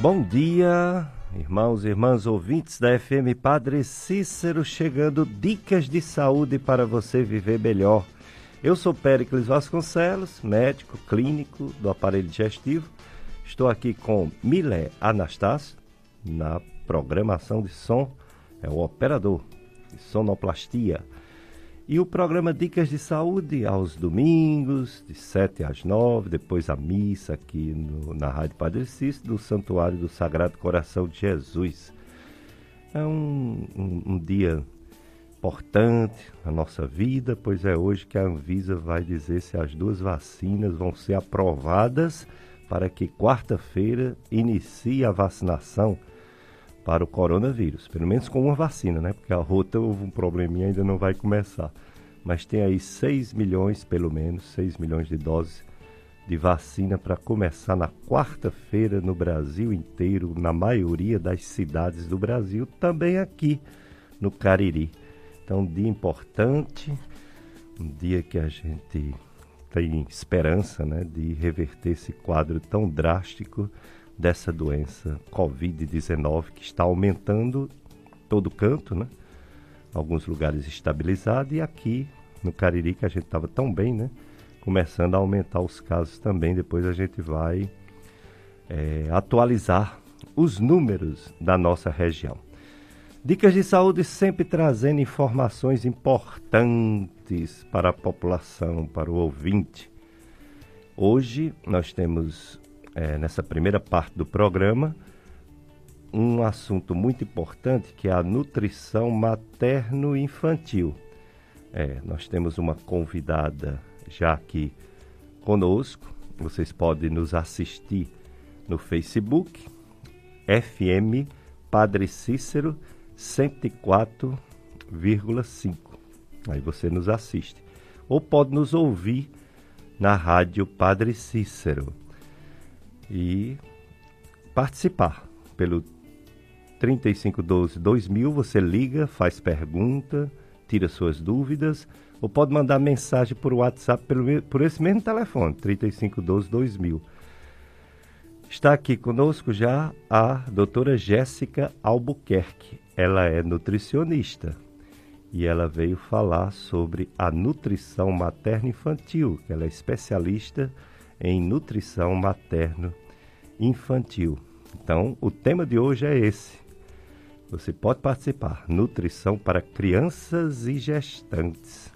Bom dia, irmãos e irmãs ouvintes da FM Padre Cícero, chegando dicas de saúde para você viver melhor. Eu sou Péricles Vasconcelos, médico clínico do aparelho digestivo. Estou aqui com Milé Anastácio, na programação de som, é o operador de sonoplastia. E o programa Dicas de Saúde aos domingos, de 7 às 9, depois a missa aqui no, na Rádio Padre Cícero, do Santuário do Sagrado Coração de Jesus. É um, um, um dia importante na nossa vida, pois é hoje que a Anvisa vai dizer se as duas vacinas vão ser aprovadas para que quarta-feira inicie a vacinação para o coronavírus, pelo menos com uma vacina, né? Porque a outra houve um probleminha ainda não vai começar. Mas tem aí 6 milhões, pelo menos, 6 milhões de doses de vacina para começar na quarta-feira no Brasil inteiro, na maioria das cidades do Brasil, também aqui no Cariri. Então, um dia importante, um dia que a gente tem esperança né, de reverter esse quadro tão drástico dessa doença Covid-19 que está aumentando todo canto, né? Alguns lugares estabilizado e aqui no Cariri que a gente estava tão bem, né? Começando a aumentar os casos também. Depois a gente vai é, atualizar os números da nossa região. Dicas de saúde sempre trazendo informações importantes para a população, para o ouvinte. Hoje nós temos é, nessa primeira parte do programa um assunto muito importante que é a nutrição materno-infantil. É, nós temos uma convidada já aqui conosco. Vocês podem nos assistir no Facebook, FM Padre Cícero 104,5. Aí você nos assiste. Ou pode nos ouvir na rádio Padre Cícero e participar pelo 3512 2000. Você liga, faz pergunta, tira suas dúvidas ou pode mandar mensagem por WhatsApp pelo, por esse mesmo telefone, 3512 2000. Está aqui conosco já a doutora Jéssica Albuquerque. Ela é nutricionista e ela veio falar sobre a nutrição materno-infantil, ela é especialista em nutrição materno-infantil. Então, o tema de hoje é esse. Você pode participar: nutrição para crianças e gestantes.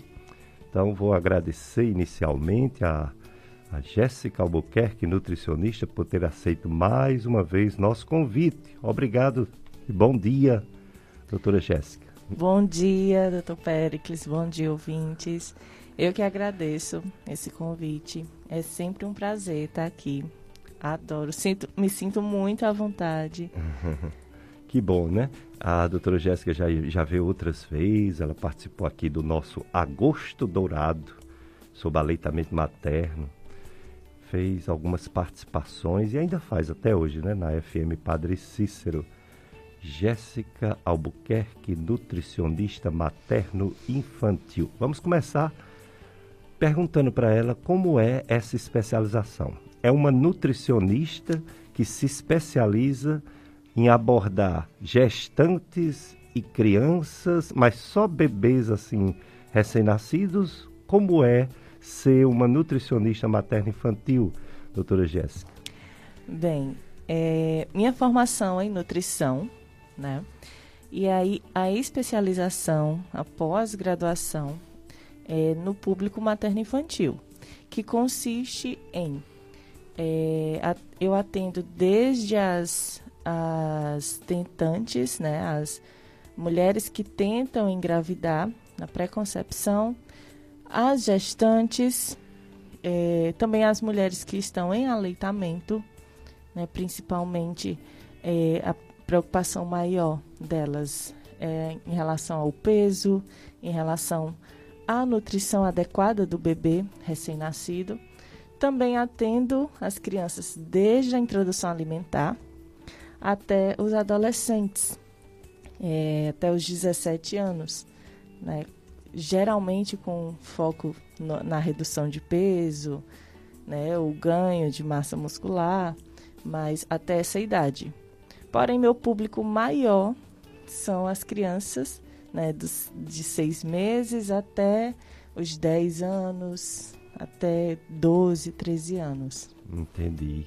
Então, vou agradecer inicialmente a, a Jéssica Albuquerque, nutricionista, por ter aceito mais uma vez nosso convite. Obrigado e bom dia, doutora Jéssica. Bom dia, doutor Pericles. Bom dia, ouvintes. Eu que agradeço esse convite. É sempre um prazer estar aqui. Adoro. Sinto, me sinto muito à vontade. que bom, né? A doutora Jéssica já, já veio outras vezes, ela participou aqui do nosso Agosto Dourado, sobre aleitamento materno. Fez algumas participações e ainda faz até hoje, né? Na FM Padre Cícero. Jéssica Albuquerque, nutricionista materno-infantil. Vamos começar perguntando para ela como é essa especialização. É uma nutricionista que se especializa em abordar gestantes e crianças, mas só bebês assim recém-nascidos. Como é ser uma nutricionista materno-infantil, doutora Jéssica? Bem, é, minha formação é em nutrição, né? E aí a especialização, a pós-graduação é, no público materno-infantil, que consiste em é, a, eu atendo desde as, as tentantes, né, as mulheres que tentam engravidar na pré-concepção, as gestantes, é, também as mulheres que estão em aleitamento, né, principalmente é, a preocupação maior delas é, em relação ao peso, em relação a nutrição adequada do bebê recém-nascido. Também atendo as crianças desde a introdução alimentar até os adolescentes, é, até os 17 anos, né? geralmente com foco no, na redução de peso, né? o ganho de massa muscular, mas até essa idade. Porém, meu público maior são as crianças né, dos, de seis meses até os 10 anos, até 12, 13 anos. Entendi.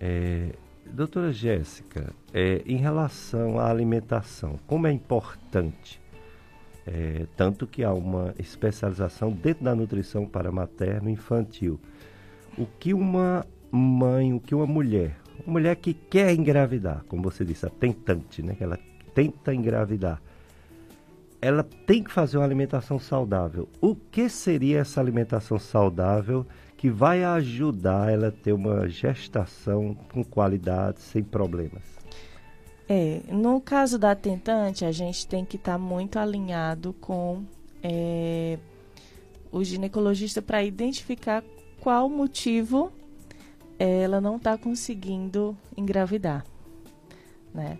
É, doutora Jéssica, é, em relação à alimentação, como é importante, é, tanto que há uma especialização dentro da nutrição para materno e infantil, o que uma mãe, o que uma mulher, uma mulher que quer engravidar, como você disse, a tentante, né, que ela tenta engravidar, ela tem que fazer uma alimentação saudável. O que seria essa alimentação saudável que vai ajudar ela a ter uma gestação com qualidade, sem problemas? É, no caso da tentante, a gente tem que estar tá muito alinhado com é, o ginecologista para identificar qual motivo ela não está conseguindo engravidar, né?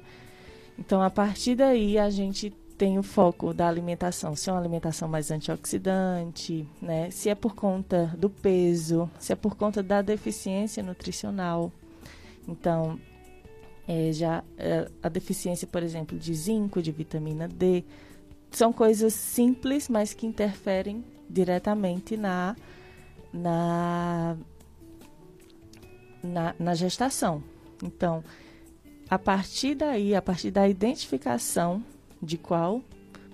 Então, a partir daí, a gente tem o foco da alimentação, se é uma alimentação mais antioxidante, né? se é por conta do peso, se é por conta da deficiência nutricional. Então, é, já é, a deficiência, por exemplo, de zinco, de vitamina D, são coisas simples, mas que interferem diretamente na, na, na, na gestação. Então, a partir daí, a partir da identificação de qual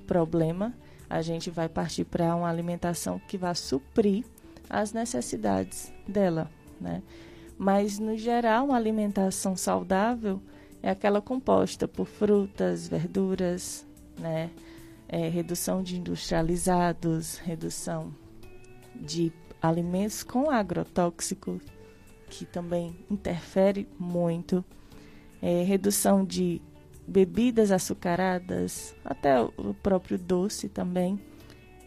problema, a gente vai partir para uma alimentação que vai suprir as necessidades dela, né? Mas no geral, uma alimentação saudável é aquela composta por frutas, verduras, né? É, redução de industrializados, redução de alimentos com agrotóxico, que também interfere muito, é, redução de bebidas açucaradas, até o próprio doce também,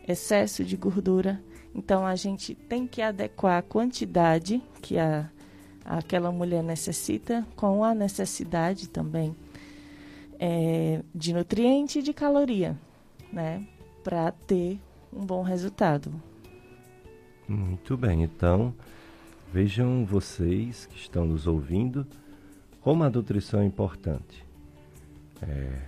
excesso de gordura. Então a gente tem que adequar a quantidade que a, aquela mulher necessita com a necessidade também é, de nutriente e de caloria, né? Para ter um bom resultado. Muito bem, então vejam vocês que estão nos ouvindo como a nutrição é importante é,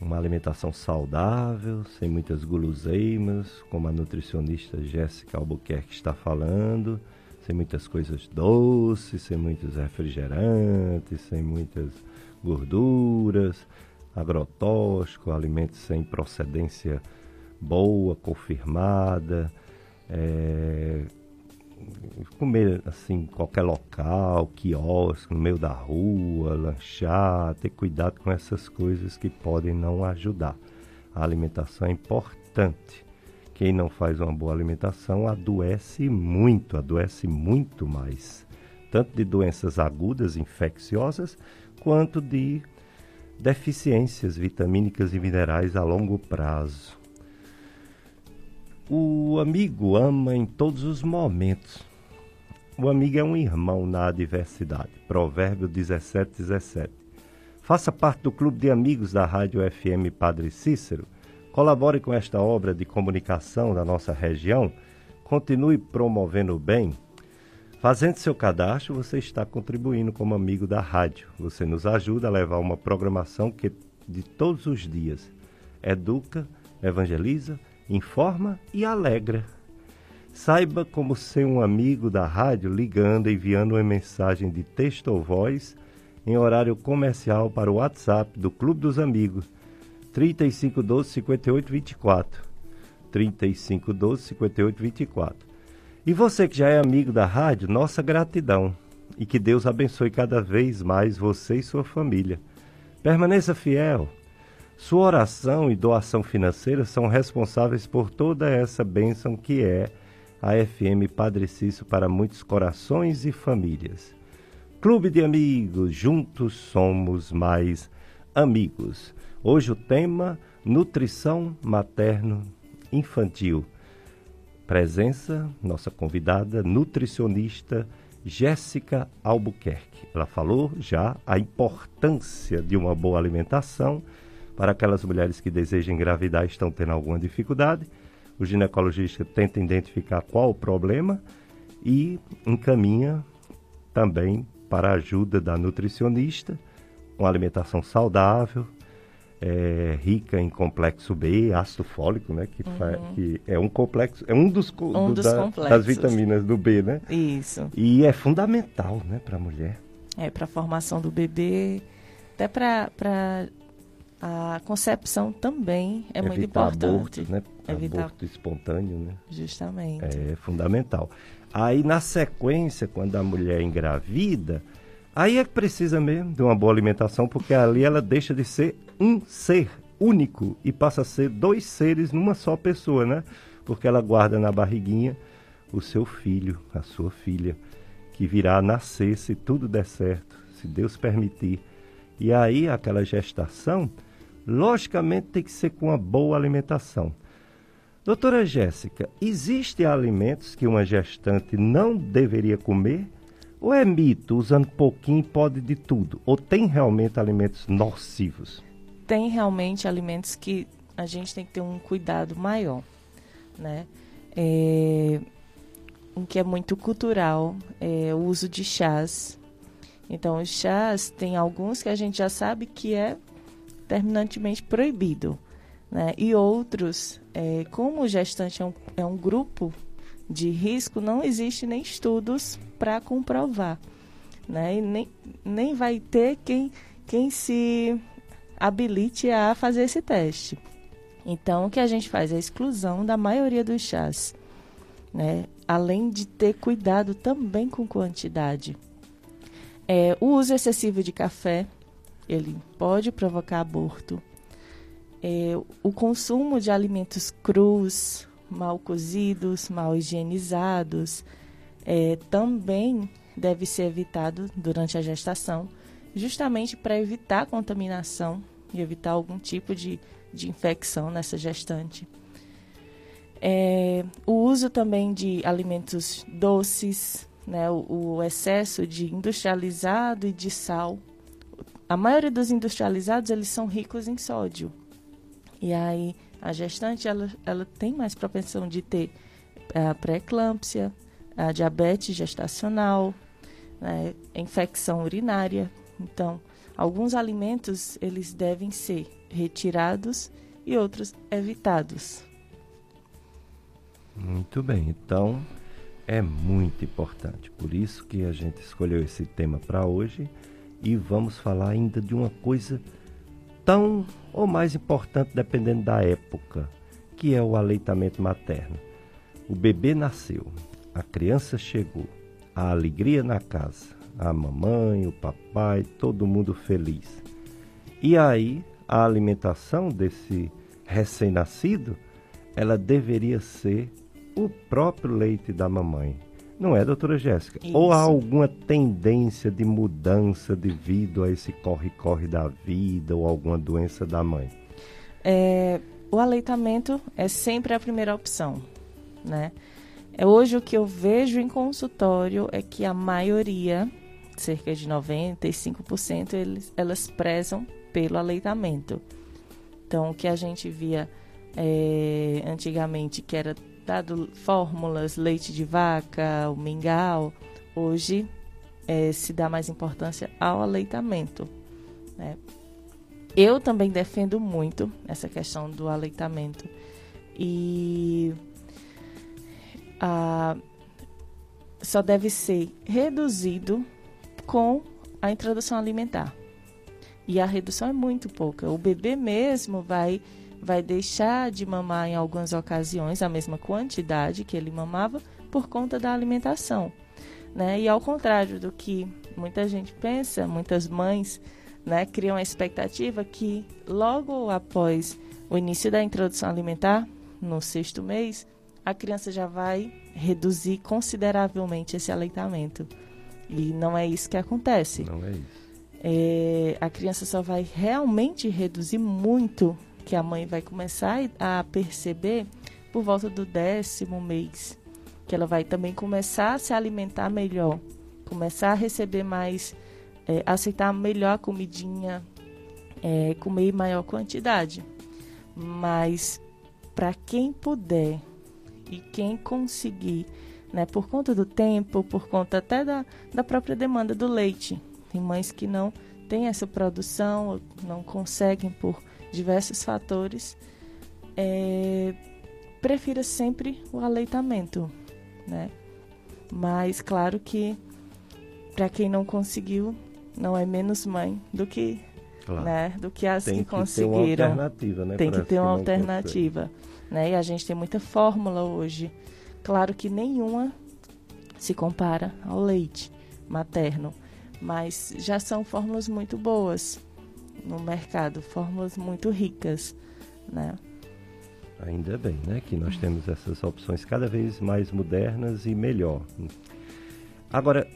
uma alimentação saudável, sem muitas guloseimas, como a nutricionista Jéssica Albuquerque está falando, sem muitas coisas doces, sem muitos refrigerantes, sem muitas gorduras, agrotóxico, alimentos sem procedência boa, confirmada, é, comer assim, qualquer local, quiosque, no meio da rua, lanchar, ter cuidado com essas coisas que podem não ajudar. A alimentação é importante. Quem não faz uma boa alimentação adoece muito, adoece muito mais. Tanto de doenças agudas, infecciosas, quanto de deficiências vitamínicas e minerais a longo prazo. O amigo ama em todos os momentos. O amigo é um irmão na adversidade. Provérbio 17, 17. Faça parte do clube de amigos da Rádio FM Padre Cícero. Colabore com esta obra de comunicação da nossa região. Continue promovendo o bem. Fazendo seu cadastro, você está contribuindo como amigo da rádio. Você nos ajuda a levar uma programação que de todos os dias educa, evangeliza, informa e alegra. Saiba como ser um amigo da rádio ligando e enviando uma mensagem de texto ou voz em horário comercial para o WhatsApp do Clube dos Amigos 3512 5824. 3512 5824. E você que já é amigo da rádio, nossa gratidão e que Deus abençoe cada vez mais você e sua família. Permaneça fiel sua oração e doação financeira são responsáveis por toda essa bênção que é a FM Padre Cício para muitos corações e famílias. Clube de Amigos, juntos somos mais amigos. Hoje o tema Nutrição Materno Infantil. Presença, nossa convidada nutricionista Jéssica Albuquerque. Ela falou já a importância de uma boa alimentação para aquelas mulheres que desejam engravidar e estão tendo alguma dificuldade, o ginecologista tenta identificar qual o problema e encaminha também para a ajuda da nutricionista, uma alimentação saudável, é, rica em complexo B, ácido fólico, né? Que, uhum. que é um complexo, é um dos, um do, dos da, das vitaminas do B, né? Isso. E é fundamental, né, para a mulher. É para a formação do bebê, até para a concepção também é Evitar muito importante. Aborto, né? Evitar aborto espontâneo, né? Justamente. É fundamental. Aí na sequência, quando a mulher engravida, aí é que precisa mesmo de uma boa alimentação, porque ali ela deixa de ser um ser único e passa a ser dois seres numa só pessoa, né? Porque ela guarda na barriguinha o seu filho, a sua filha, que virá a nascer se tudo der certo, se Deus permitir. E aí aquela gestação, logicamente tem que ser com uma boa alimentação. Doutora Jéssica, existem alimentos que uma gestante não deveria comer? Ou é mito, usando pouquinho pode de tudo? Ou tem realmente alimentos nocivos? tem realmente alimentos que a gente tem que ter um cuidado maior, né? É, um que é muito cultural é o uso de chás. Então, os chás tem alguns que a gente já sabe que é terminantemente proibido, né? E outros, é, como o gestante é um, é um grupo de risco, não existe nem estudos para comprovar, né? E nem, nem vai ter quem, quem se habilite a fazer esse teste. Então, o que a gente faz é a exclusão da maioria dos chás, né? além de ter cuidado também com quantidade. É, o uso excessivo de café, ele pode provocar aborto. É, o consumo de alimentos crus, mal cozidos, mal higienizados, é, também deve ser evitado durante a gestação, justamente para evitar contaminação e evitar algum tipo de, de infecção nessa gestante. É, o uso também de alimentos doces, né, o, o, excesso de industrializado e de sal. A maioria dos industrializados eles são ricos em sódio. E aí a gestante ela, ela tem mais propensão de ter a pré-eclâmpsia, a diabetes gestacional, né, infecção urinária. Então, Alguns alimentos eles devem ser retirados e outros evitados. Muito bem, então é muito importante. Por isso que a gente escolheu esse tema para hoje e vamos falar ainda de uma coisa tão ou mais importante dependendo da época, que é o aleitamento materno. O bebê nasceu, a criança chegou, a alegria na casa, a mamãe, o papai, todo mundo feliz. E aí, a alimentação desse recém-nascido, ela deveria ser o próprio leite da mamãe. Não é, doutora Jéssica? Ou há alguma tendência de mudança devido a esse corre-corre da vida ou alguma doença da mãe? É, o aleitamento é sempre a primeira opção, né? É, hoje o que eu vejo em consultório é que a maioria cerca de 95% eles, elas prezam pelo aleitamento. Então, o que a gente via é, antigamente, que era dado fórmulas, leite de vaca, o mingau, hoje é, se dá mais importância ao aleitamento. Né? Eu também defendo muito essa questão do aleitamento. E a, só deve ser reduzido com a introdução alimentar. E a redução é muito pouca. O bebê mesmo vai vai deixar de mamar em algumas ocasiões a mesma quantidade que ele mamava por conta da alimentação, né? E ao contrário do que muita gente pensa, muitas mães, né, criam a expectativa que logo após o início da introdução alimentar, no sexto mês, a criança já vai reduzir consideravelmente esse aleitamento. E não é isso que acontece. Não é isso. É, a criança só vai realmente reduzir muito, que a mãe vai começar a perceber por volta do décimo mês. Que ela vai também começar a se alimentar melhor, começar a receber mais, é, aceitar melhor a comidinha, é, comer maior quantidade. Mas para quem puder e quem conseguir né? Por conta do tempo, por conta até da, da própria demanda do leite. Tem mães que não têm essa produção, não conseguem por diversos fatores. É, prefira sempre o aleitamento, né? Mas claro que para quem não conseguiu, não é menos mãe do que, claro. né, do que as tem que, que conseguiram. Ter uma alternativa, né, tem que ter uma alternativa, né? E a gente tem muita fórmula hoje. Claro que nenhuma se compara ao leite materno, mas já são fórmulas muito boas no mercado, fórmulas muito ricas, né? Ainda bem, né, que nós temos essas opções cada vez mais modernas e melhor. Agora,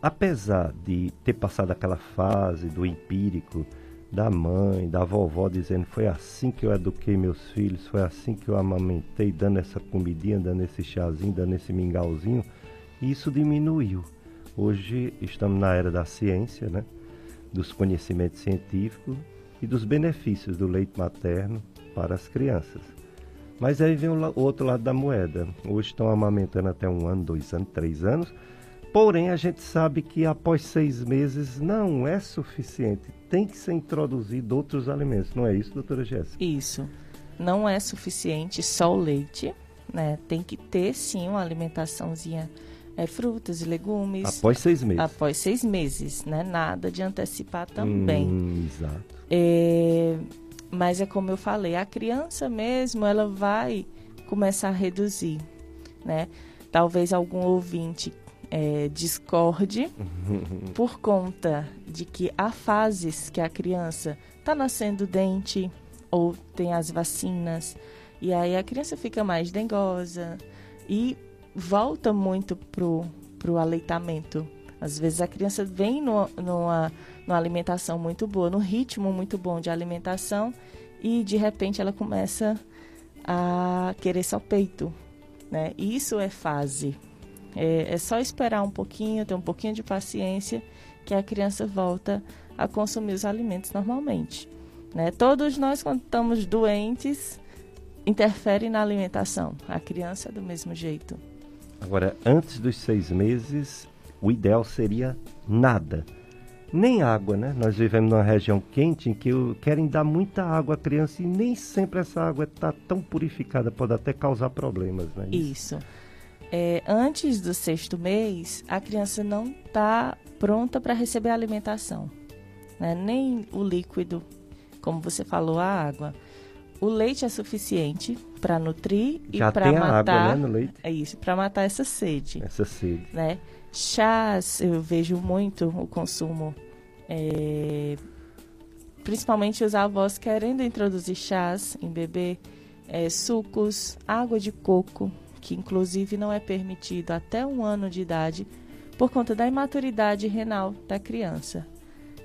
apesar de ter passado aquela fase do empírico, da mãe, da vovó dizendo foi assim que eu eduquei meus filhos, foi assim que eu amamentei, dando essa comidinha, dando esse chazinho, dando esse mingauzinho, isso diminuiu. Hoje estamos na era da ciência, né? Dos conhecimentos científicos e dos benefícios do leite materno para as crianças. Mas aí vem o outro lado da moeda. Hoje estão amamentando até um ano, dois anos, três anos. Porém, a gente sabe que após seis meses não é suficiente. Tem que ser introduzido outros alimentos. Não é isso, doutora Jéssica? Isso. Não é suficiente só o leite. Né? Tem que ter, sim, uma alimentaçãozinha é, frutas e legumes. Após seis meses. Após seis meses, né? Nada de antecipar também. Hum, exato. É, mas é como eu falei, a criança mesmo, ela vai começar a reduzir, né? Talvez algum ouvinte é, discorde por conta de que há fases que a criança está nascendo dente ou tem as vacinas e aí a criança fica mais dengosa e volta muito pro, pro aleitamento. Às vezes a criança vem no, numa, numa alimentação muito boa, no ritmo muito bom de alimentação e de repente ela começa a querer só peito, né? Isso é fase. É, é só esperar um pouquinho, ter um pouquinho de paciência que a criança volta a consumir os alimentos normalmente. Né? Todos nós, quando estamos doentes, interfere na alimentação. A criança é do mesmo jeito. Agora, antes dos seis meses, o ideal seria nada. Nem água, né? Nós vivemos numa região quente em que querem dar muita água à criança e nem sempre essa água está tão purificada, pode até causar problemas, né? Isso. É, antes do sexto mês, a criança não está pronta para receber a alimentação, né? nem o líquido, como você falou, a água. O leite é suficiente para nutrir e para matar. Água, né, no leite. É isso, para matar essa sede. Essa sede. Né? Chás, eu vejo muito o consumo. É, principalmente os avós querendo introduzir chás em bebê, é, sucos, água de coco, que inclusive não é permitido até um ano de idade por conta da imaturidade renal da criança.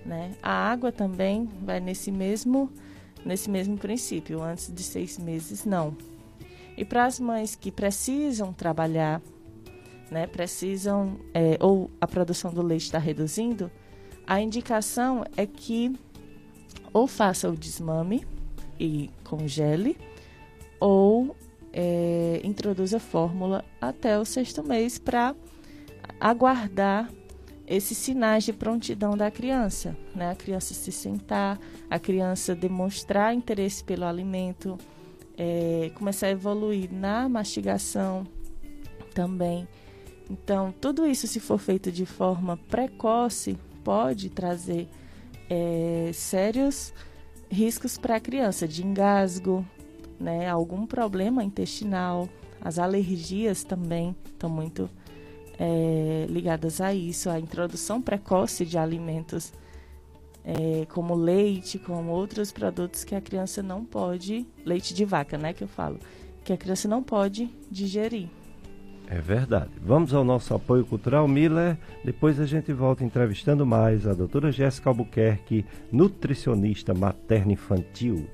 Né? A água também vai nesse mesmo nesse mesmo princípio, antes de seis meses, não. E para as mães que precisam trabalhar, né, precisam, é, ou a produção do leite está reduzindo, a indicação é que ou faça o desmame e congele, ou é, introduza fórmula até o sexto mês para aguardar esses sinais de prontidão da criança, né? A criança se sentar, a criança demonstrar interesse pelo alimento, é, começar a evoluir na mastigação também. Então, tudo isso, se for feito de forma precoce, pode trazer é, sérios riscos para a criança, de engasgo, né? Algum problema intestinal, as alergias também estão muito é, ligadas a isso, a introdução precoce de alimentos é, como leite, como outros produtos que a criança não pode, leite de vaca, né, que eu falo, que a criança não pode digerir. É verdade. Vamos ao nosso apoio cultural, Miller. Depois a gente volta entrevistando mais a doutora Jéssica Albuquerque, nutricionista materno-infantil.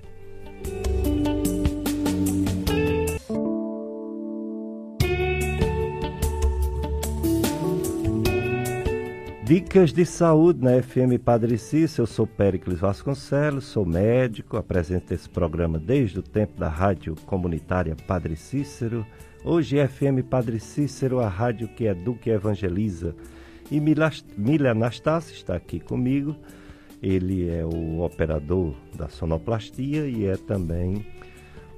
Dicas de saúde na FM Padre Cícero. Eu sou Péricles Vasconcelos, sou médico, apresento esse programa desde o tempo da rádio comunitária Padre Cícero. Hoje é FM Padre Cícero, a rádio que educa e evangeliza. E Mila Anastácio está aqui comigo. Ele é o operador da sonoplastia e é também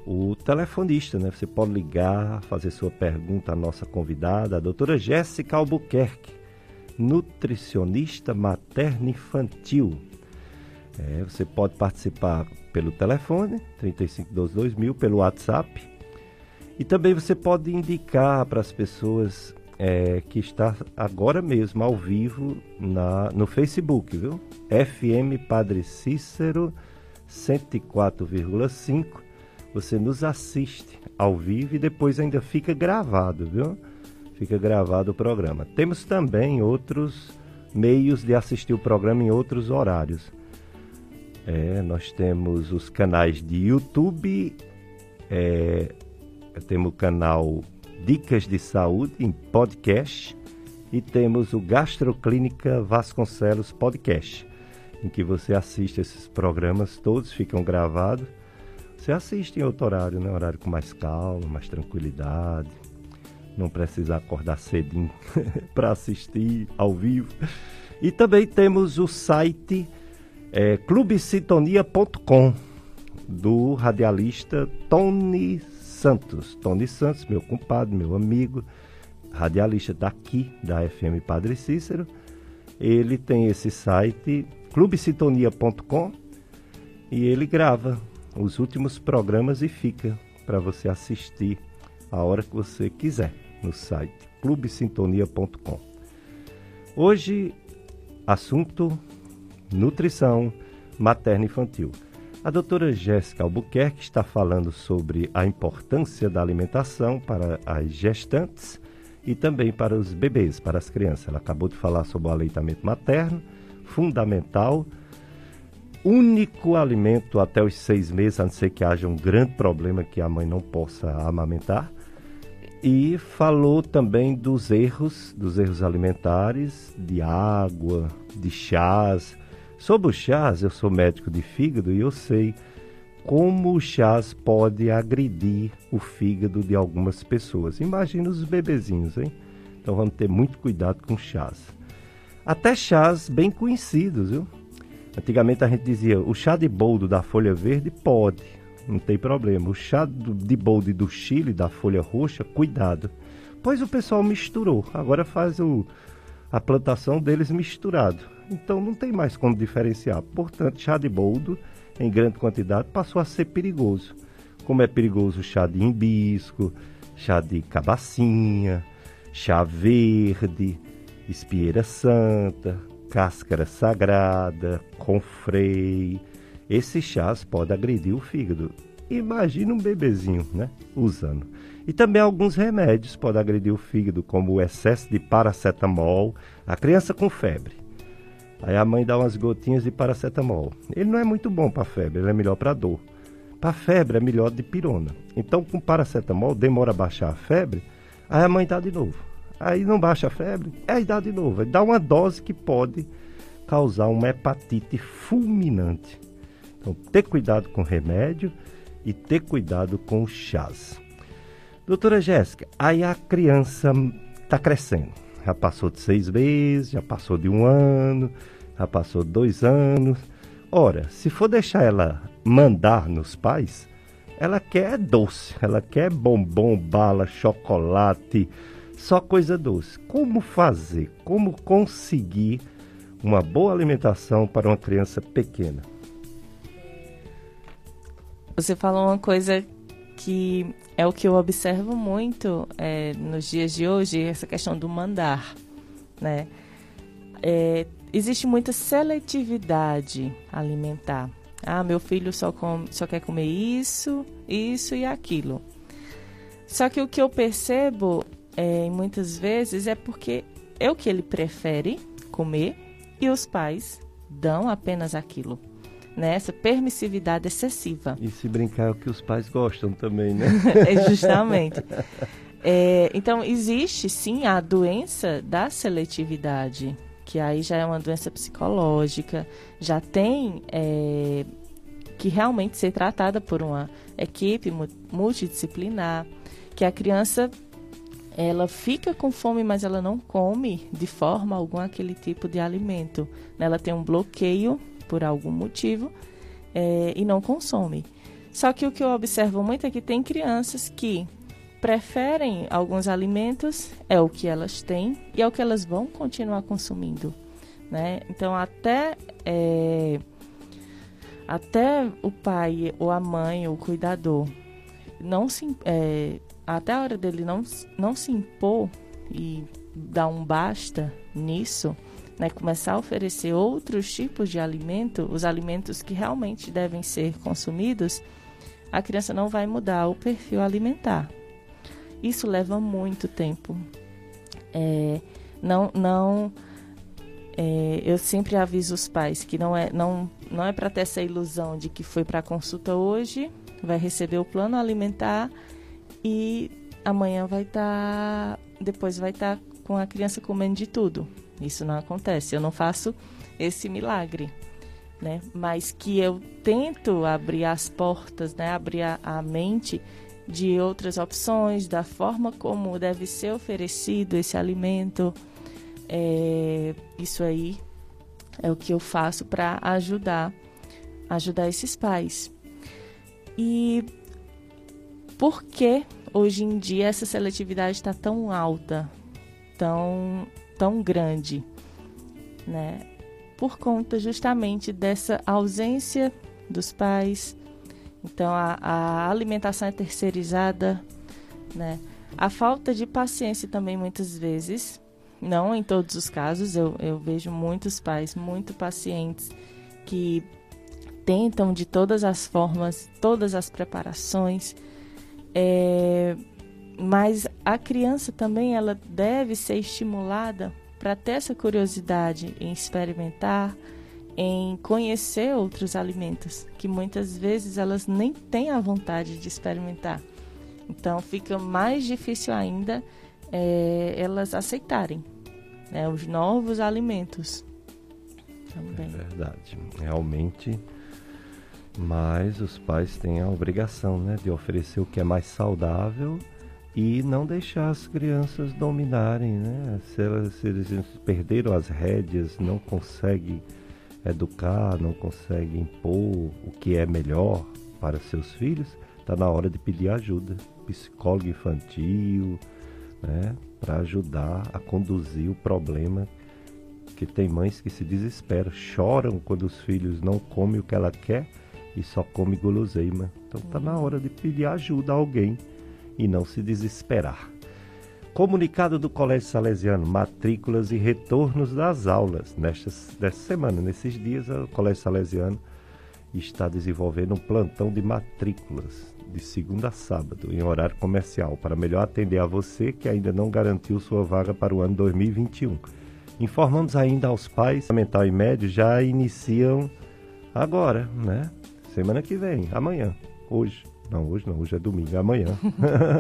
o telefonista, né? Você pode ligar, fazer sua pergunta à nossa convidada, a doutora Jéssica Albuquerque nutricionista materno-infantil. É, você pode participar pelo telefone 3512 pelo WhatsApp e também você pode indicar para as pessoas é, que está agora mesmo ao vivo na, no Facebook, viu? FM Padre Cícero 104,5. Você nos assiste ao vivo e depois ainda fica gravado, viu? Fica gravado o programa. Temos também outros meios de assistir o programa em outros horários. É, nós temos os canais de YouTube, é, temos o canal Dicas de Saúde em podcast e temos o Gastroclínica Vasconcelos Podcast, em que você assiste esses programas, todos ficam gravados. Você assiste em outro horário, né? horário com mais calma, mais tranquilidade não precisa acordar cedinho para assistir ao vivo. E também temos o site é, clubesintonia.com do radialista Tony Santos. Tony Santos, meu compadre, meu amigo, radialista daqui da FM Padre Cícero. Ele tem esse site clubesintonia.com e ele grava os últimos programas e fica para você assistir a hora que você quiser no site clubesintonia.com. Hoje, assunto nutrição materno-infantil. A doutora Jéssica Albuquerque está falando sobre a importância da alimentação para as gestantes e também para os bebês, para as crianças. Ela acabou de falar sobre o aleitamento materno, fundamental, único alimento até os seis meses, a não ser que haja um grande problema que a mãe não possa amamentar e falou também dos erros, dos erros alimentares, de água, de chás. Sobre os chás, eu sou médico de fígado e eu sei como o chás pode agredir o fígado de algumas pessoas. Imagina os bebezinhos, hein? Então vamos ter muito cuidado com chás. Até chás bem conhecidos, viu? Antigamente a gente dizia, o chá de boldo da folha verde pode, não tem problema. O chá de bolde do Chile, da folha roxa, cuidado. Pois o pessoal misturou, agora faz o, a plantação deles misturado. Então não tem mais como diferenciar. Portanto, chá de boldo em grande quantidade passou a ser perigoso. Como é perigoso o chá de hibisco, chá de cabacinha, chá verde, espieira santa, cáscara sagrada, confrei, esses chás podem agredir o fígado. Imagina um bebezinho, né? Usando. E também alguns remédios podem agredir o fígado, como o excesso de paracetamol, a criança com febre. Aí a mãe dá umas gotinhas de paracetamol. Ele não é muito bom para febre, ele é melhor para dor. Para febre é melhor de pirona. Então com paracetamol demora a baixar a febre, aí a mãe dá de novo. Aí não baixa a febre, aí dá de novo. Aí dá uma dose que pode causar uma hepatite fulminante. Então, ter cuidado com remédio e ter cuidado com chás. Doutora Jéssica, aí a criança está crescendo. Já passou de seis meses, já passou de um ano, já passou de dois anos. Ora, se for deixar ela mandar nos pais, ela quer doce, ela quer bombom, bala, chocolate, só coisa doce. Como fazer? Como conseguir uma boa alimentação para uma criança pequena? Você falou uma coisa que é o que eu observo muito é, nos dias de hoje, essa questão do mandar, né? É, existe muita seletividade alimentar. Ah, meu filho só, só quer comer isso, isso e aquilo. Só que o que eu percebo é, muitas vezes é porque é o que ele prefere comer e os pais dão apenas aquilo né? Essa permissividade excessiva. E se brincar é o que os pais gostam também, né? é justamente. É, então, existe sim a doença da seletividade. que aí já é uma doença psicológica, já tem é, que realmente ser tratada por uma equipe multidisciplinar, que a criança ela fica com fome, mas ela não come de forma alguma aquele tipo de alimento. Ela tem um bloqueio por algum motivo é, e não consome. Só que o que eu observo muito é que tem crianças que preferem alguns alimentos, é o que elas têm e é o que elas vão continuar consumindo. Né? Então, até, é, até o pai ou a mãe, o cuidador, não se, é, até a hora dele não, não se impor e dar um basta nisso, né, começar a oferecer outros tipos de alimento, os alimentos que realmente devem ser consumidos, a criança não vai mudar o perfil alimentar. Isso leva muito tempo. É, não, não. É, eu sempre aviso os pais que não é, não, não é para ter essa ilusão de que foi para consulta hoje, vai receber o plano alimentar e amanhã vai estar, tá, depois vai estar tá com a criança comendo de tudo. Isso não acontece. Eu não faço esse milagre, né? Mas que eu tento abrir as portas, né? Abrir a, mente de outras opções, da forma como deve ser oferecido esse alimento. É, isso aí é o que eu faço para ajudar, ajudar esses pais. E por que hoje em dia essa seletividade está tão alta, tão, tão grande? Né? Por conta justamente dessa ausência dos pais. Então, a, a alimentação é terceirizada, né? A falta de paciência também, muitas vezes, não em todos os casos, eu, eu vejo muitos pais muito pacientes que tentam de todas as formas, todas as preparações, é, mas a criança também ela deve ser estimulada para ter essa curiosidade em experimentar, em conhecer outros alimentos, que muitas vezes elas nem têm a vontade de experimentar. Então fica mais difícil ainda é, elas aceitarem né, os novos alimentos. Também. É verdade. Realmente mas os pais têm a obrigação né, de oferecer o que é mais saudável e não deixar as crianças dominarem. Né? Se, elas, se eles perderam as rédeas, não conseguem educar, não conseguem impor o que é melhor para seus filhos, está na hora de pedir ajuda. Psicólogo infantil, né, para ajudar a conduzir o problema. Que tem mães que se desesperam, choram quando os filhos não comem o que ela quer e só come guloseima. Então está na hora de pedir ajuda a alguém e não se desesperar. Comunicado do Colégio Salesiano, matrículas e retornos das aulas. Nesta, nesta semana, nesses dias, o Colégio Salesiano está desenvolvendo um plantão de matrículas de segunda a sábado, em horário comercial, para melhor atender a você que ainda não garantiu sua vaga para o ano 2021. Informamos ainda aos pais, fundamental e médio já iniciam agora, né? Semana que vem, amanhã, hoje. Não, hoje não, hoje é domingo, é amanhã.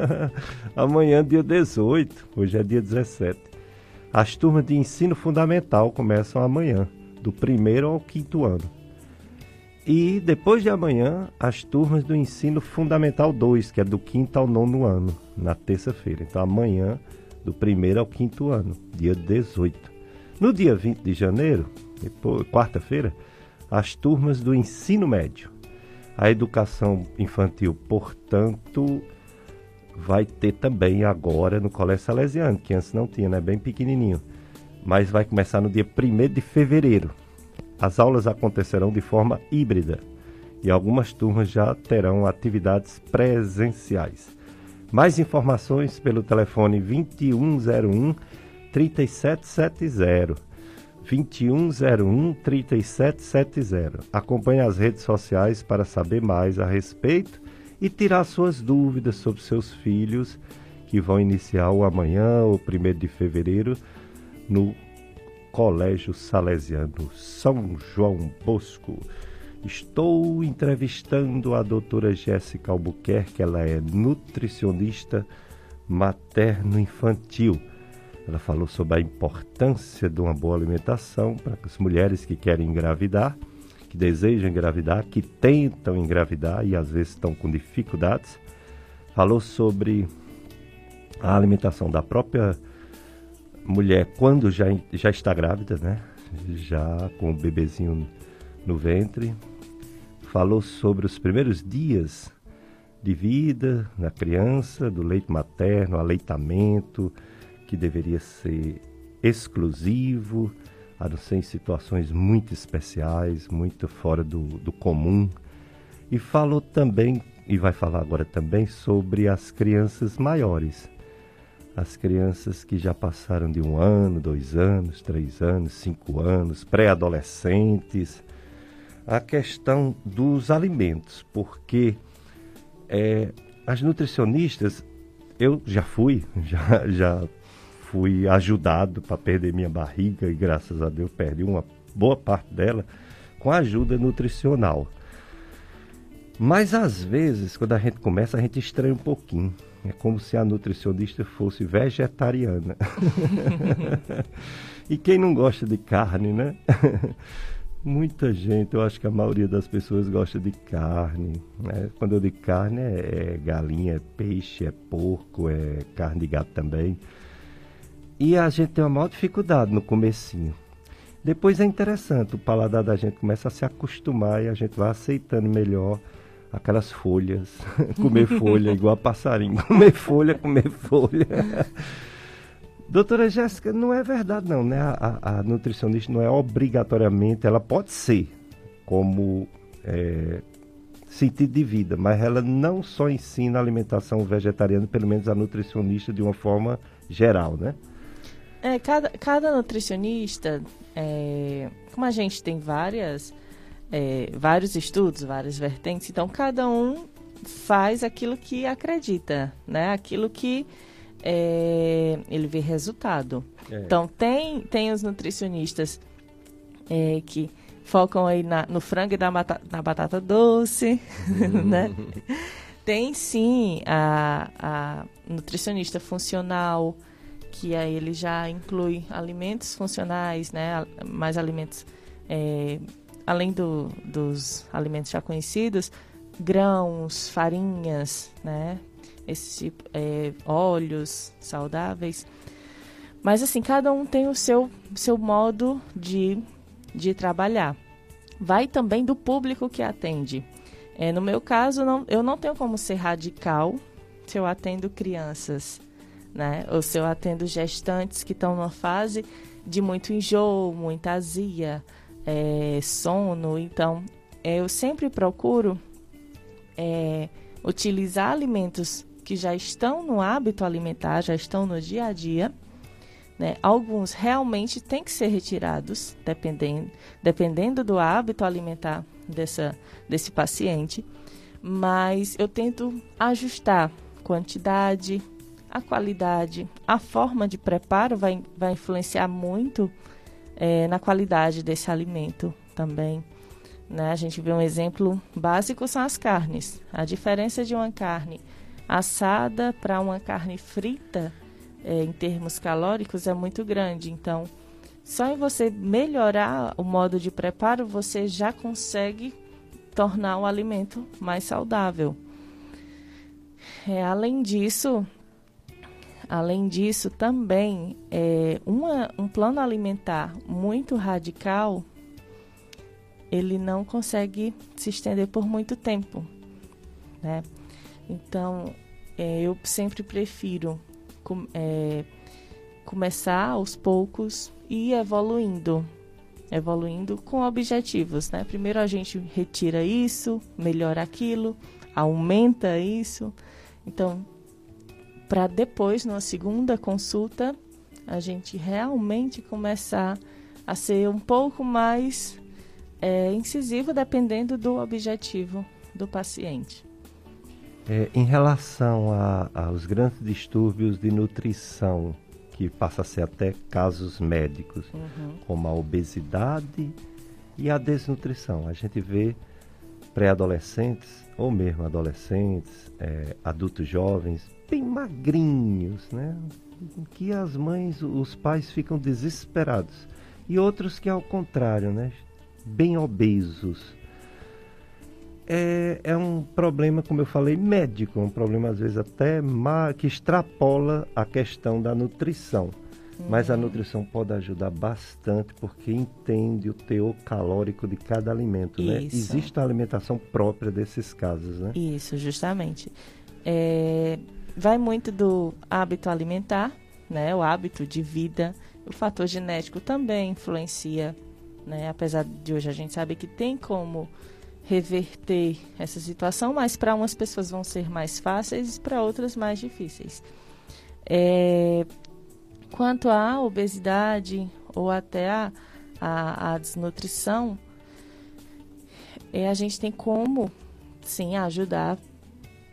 amanhã, dia 18, hoje é dia 17. As turmas de ensino fundamental começam amanhã, do primeiro ao quinto ano. E depois de amanhã, as turmas do ensino fundamental 2, que é do quinto ao nono ano, na terça-feira. Então amanhã, do primeiro ao quinto ano, dia 18. No dia 20 de janeiro, quarta-feira, as turmas do ensino médio a educação infantil, portanto, vai ter também agora no Colégio Salesiano, que antes não tinha, né? Bem pequenininho. Mas vai começar no dia 1 de fevereiro. As aulas acontecerão de forma híbrida e algumas turmas já terão atividades presenciais. Mais informações pelo telefone 2101 3770 2101 3770. Acompanhe as redes sociais para saber mais a respeito e tirar suas dúvidas sobre seus filhos que vão iniciar o amanhã, o 1 de fevereiro, no Colégio Salesiano São João Bosco. Estou entrevistando a doutora Jéssica Albuquerque, ela é nutricionista materno-infantil Ela falou sobre a importância de uma boa alimentação para as mulheres que querem engravidar, que desejam engravidar, que tentam engravidar e às vezes estão com dificuldades. Falou sobre a alimentação da própria mulher quando já, já está grávida, né? Já com o bebezinho no ventre. Falou sobre os primeiros dias de vida na criança, do leite materno, aleitamento, que deveria ser exclusivo, a não ser em situações muito especiais, muito fora do, do comum. E falou também, e vai falar agora também, sobre as crianças maiores. As crianças que já passaram de um ano, dois anos, três anos, cinco anos, pré-adolescentes. A questão dos alimentos, porque é, as nutricionistas, eu já fui, já, já fui ajudado para perder minha barriga e graças a Deus perdi uma boa parte dela com ajuda nutricional. Mas às vezes, quando a gente começa, a gente estranha um pouquinho. É como se a nutricionista fosse vegetariana. e quem não gosta de carne, né? Muita gente, eu acho que a maioria das pessoas gosta de carne. Né? Quando eu digo carne, é, é galinha, é peixe, é porco, é carne de gato também. E a gente tem uma maior dificuldade no comecinho. Depois é interessante, o paladar da gente começa a se acostumar e a gente vai aceitando melhor aquelas folhas, comer folha igual a passarinho, comer folha, comer folha. Doutora Jéssica, não é verdade não, né? A, a, nutricionista não é obrigatoriamente, ela pode ser como é, sentido de vida, mas ela não só ensina alimentação vegetariana, pelo menos a nutricionista de uma forma geral, né? É, cada, cada nutricionista, é, como a gente tem várias, é, vários estudos, várias vertentes, então cada um faz aquilo que acredita, né? Aquilo que é, ele vê resultado. É. Então tem, tem os nutricionistas é, que focam aí na, no frango e na, na batata doce, né? Tem sim a, a nutricionista funcional, que aí ele já inclui alimentos funcionais, né, mais alimentos, é, além do, dos alimentos já conhecidos, grãos, farinhas, né, esse tipo, é, óleos saudáveis. Mas assim, cada um tem o seu, seu modo de, de trabalhar. Vai também do público que atende. É, no meu caso, não, eu não tenho como ser radical se eu atendo crianças né? Ou se eu atendo gestantes que estão numa fase de muito enjoo, muita azia, é, sono. Então, é, eu sempre procuro é, utilizar alimentos que já estão no hábito alimentar, já estão no dia a dia. Né? Alguns realmente têm que ser retirados, dependendo, dependendo do hábito alimentar dessa, desse paciente. Mas eu tento ajustar quantidade, a qualidade, a forma de preparo vai, vai influenciar muito é, na qualidade desse alimento também. Né? A gente vê um exemplo básico são as carnes. A diferença de uma carne assada para uma carne frita, é, em termos calóricos, é muito grande. Então, só em você melhorar o modo de preparo, você já consegue tornar o alimento mais saudável. É, além disso, Além disso, também é, uma, um plano alimentar muito radical, ele não consegue se estender por muito tempo, né? Então, é, eu sempre prefiro com, é, começar aos poucos e evoluindo, evoluindo com objetivos, né? Primeiro a gente retira isso, melhora aquilo, aumenta isso. Então, para depois, numa segunda consulta, a gente realmente começar a ser um pouco mais é, incisivo dependendo do objetivo do paciente. É, em relação a, aos grandes distúrbios de nutrição, que passa a ser até casos médicos, uhum. como a obesidade e a desnutrição, a gente vê pré-adolescentes, ou mesmo adolescentes, é, adultos jovens, bem magrinhos, né? Que as mães, os pais ficam desesperados. E outros que ao contrário, né? Bem obesos. É, é um problema, como eu falei, médico, um problema às vezes até que extrapola a questão da nutrição. Mas a uhum. nutrição pode ajudar bastante porque entende o teor calórico de cada alimento, né? Existe a alimentação própria desses casos, né? Isso, justamente. É, vai muito do hábito alimentar, né? O hábito de vida. O fator genético também influencia, né? Apesar de hoje a gente saber que tem como reverter essa situação, mas para umas pessoas vão ser mais fáceis e para outras mais difíceis. É, Quanto à obesidade ou até a, a, a desnutrição, é, a gente tem como, sim, ajudar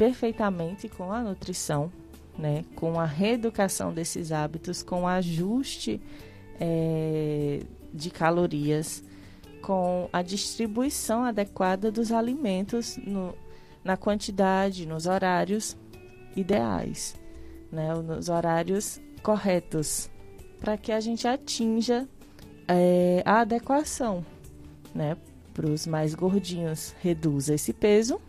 perfeitamente com a nutrição, né? com a reeducação desses hábitos, com o ajuste é, de calorias, com a distribuição adequada dos alimentos no, na quantidade, nos horários ideais, né? nos horários corretos para que a gente atinja é, a adequação, né? Para os mais gordinhos, reduza esse peso,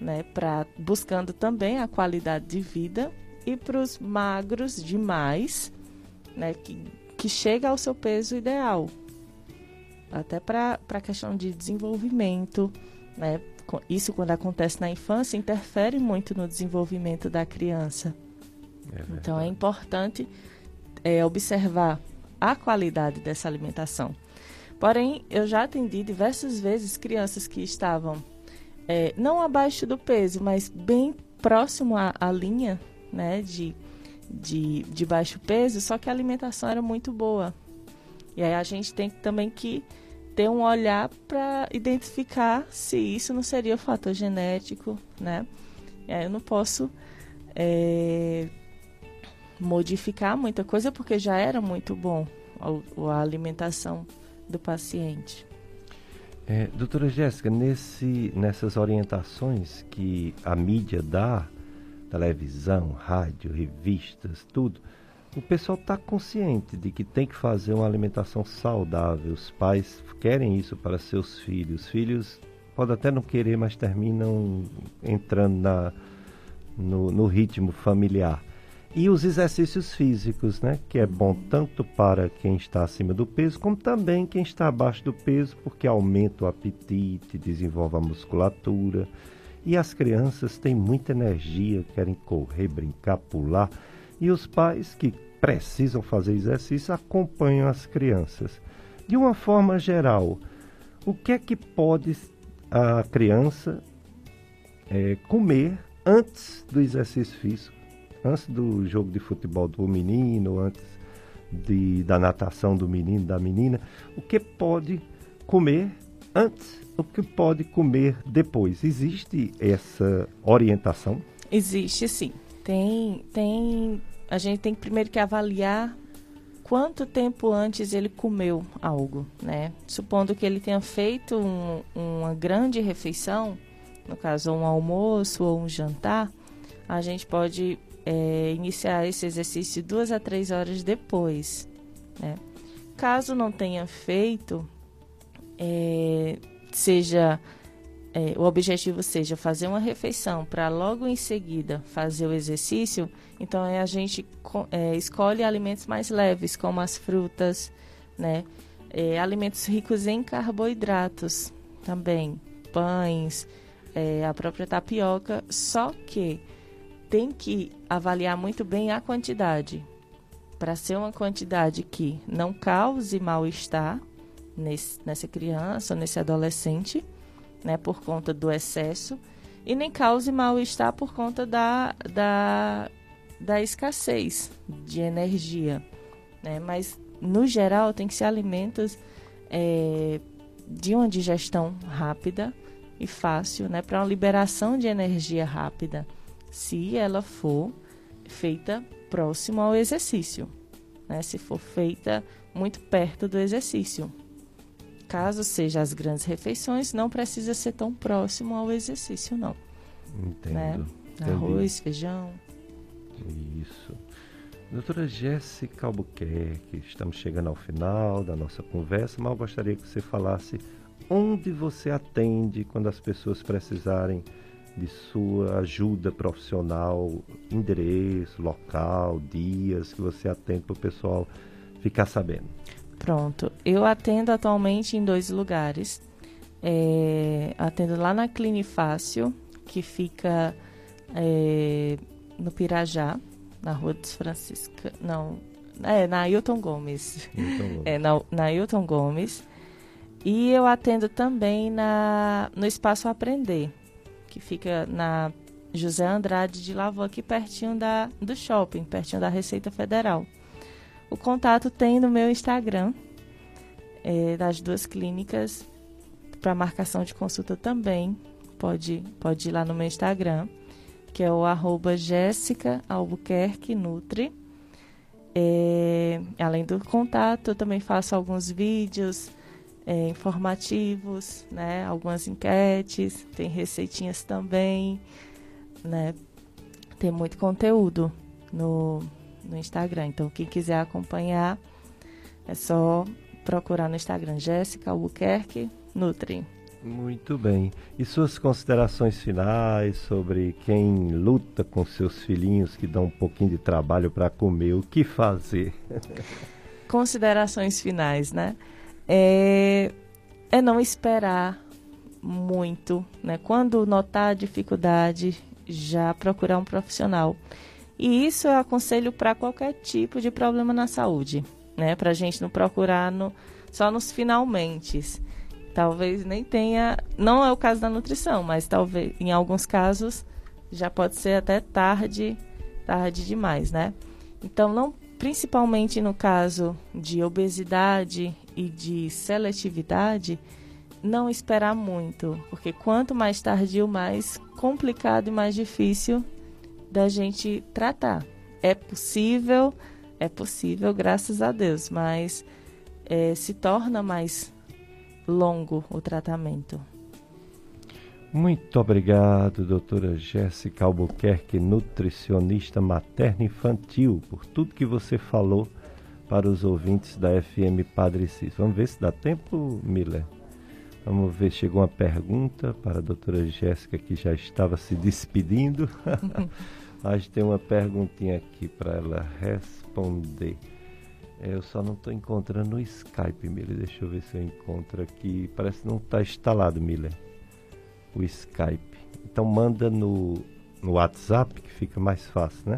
né? Para buscando também a qualidade de vida e para os magros demais, né? Que, que chega ao seu peso ideal, até para a questão de desenvolvimento, né? Isso quando acontece na infância interfere muito no desenvolvimento da criança. É então é importante é, observar a qualidade dessa alimentação. Porém, eu já atendi diversas vezes crianças que estavam é, não abaixo do peso, mas bem próximo à, à linha né, de, de, de baixo peso, só que a alimentação era muito boa. E aí a gente tem também que ter um olhar para identificar se isso não seria o fator genético, né? E aí eu não posso é, modificar muita coisa porque já era muito bom a, a alimentação do paciente. É, doutora Jéssica, nesse, nessas orientações que a mídia dá, televisão, rádio, revistas, tudo, o pessoal está consciente de que tem que fazer uma alimentação saudável. Os pais querem isso para seus filhos. Os filhos podem até não querer, mas terminam entrando na, no, no ritmo familiar. E os exercícios físicos, né? Que é bom tanto para quem está acima do peso, como também quem está abaixo do peso, porque aumenta o apetite, desenvolve a musculatura. E as crianças têm muita energia, querem correr, brincar, pular. E os pais que precisam fazer exercício acompanham as crianças. De uma forma geral, o que é que pode a criança é, comer antes do exercício físico? Antes do jogo de futebol do menino, antes de, da natação do menino, da menina, o que pode comer antes, o que pode comer depois. Existe essa orientação? Existe sim. Tem, tem, a gente tem primeiro que avaliar quanto tempo antes ele comeu algo, né? Supondo que ele tenha feito um, uma grande refeição, no caso um almoço ou um jantar, a gente pode é, iniciar esse exercício duas a três horas depois. Né? Caso não tenha feito, é, seja é, o objetivo seja fazer uma refeição para logo em seguida fazer o exercício, então é, a gente é, escolhe alimentos mais leves, como as frutas, né? É, alimentos ricos em carboidratos também, pães, é, a própria tapioca, só que tem que avaliar muito bem a quantidade, para ser uma quantidade que não cause mal-estar nessa criança, nesse adolescente, né, por conta do excesso, e nem cause mal-estar por conta da, da, da escassez de energia. Né? Mas, no geral, tem que ser alimentos é, de uma digestão rápida e fácil, né, para uma liberação de energia rápida se ela for feita próximo ao exercício, né? se for feita muito perto do exercício. caso seja as grandes refeições, não precisa ser tão próximo ao exercício, não. Entendo. Né? Arroz, feijão. Isso. Doutora Jéssica Albuquerque, estamos chegando ao final da nossa conversa, mas eu gostaria que você falasse onde você atende quando as pessoas precisarem de sua ajuda profissional, endereço, local, dias que você atende para o pessoal ficar sabendo. Pronto. Eu atendo atualmente em dois lugares. É, atendo lá na Clinifácil, que fica é, no Pirajá, na Rua dos Francisca. Não, é na Ailton Gomes. Gomes. É, na, na Ailton Gomes. E eu atendo também na, no Espaço Aprender, que fica na José Andrade de Lavô, aqui pertinho da, do shopping, pertinho da Receita Federal. O contato tem no meu Instagram, é, das duas clínicas, para marcação de consulta também. Pode, pode ir lá no meu Instagram, que é o arroba Jéssica Albuquerque Nutri. É, além do contato, eu também faço alguns vídeos é, informativos, né? Algumas enquetes, tem receitinhas também, né? Tem muito conteúdo no, no Instagram. Então, quem quiser acompanhar, é só procurar no Instagram Jéssica Albuquerque Nutri. Muito bem. E suas considerações finais sobre quem luta com seus filhinhos que dão um pouquinho de trabalho para comer, o que fazer? Considerações finais, né? É, é não esperar muito, né? Quando notar dificuldade, já procurar um profissional. E isso eu aconselho para qualquer tipo de problema na saúde, né? Para a gente não procurar no, só nos finalmente talvez nem tenha, não é o caso da nutrição, mas talvez em alguns casos já pode ser até tarde, tarde demais, né? Então, não principalmente no caso de obesidade e de seletividade, não esperar muito, porque quanto mais tardio, mais complicado e mais difícil da gente tratar. É possível, é possível, graças a Deus, mas é, se torna mais longo o tratamento. Muito obrigado, doutora Jéssica Albuquerque, nutricionista materno infantil, por tudo que você falou para os ouvintes da FM Padre Cis. Vamos ver se dá tempo, Miller? Vamos ver, chegou uma pergunta para a doutora Jéssica, que já estava se despedindo. Mas tem uma perguntinha aqui para ela responder. É, eu só não estou encontrando o Skype, Miller. Deixa eu ver se eu encontro aqui. Parece que não está instalado, Miller. O Skype. Então manda no, no WhatsApp que fica mais fácil, né?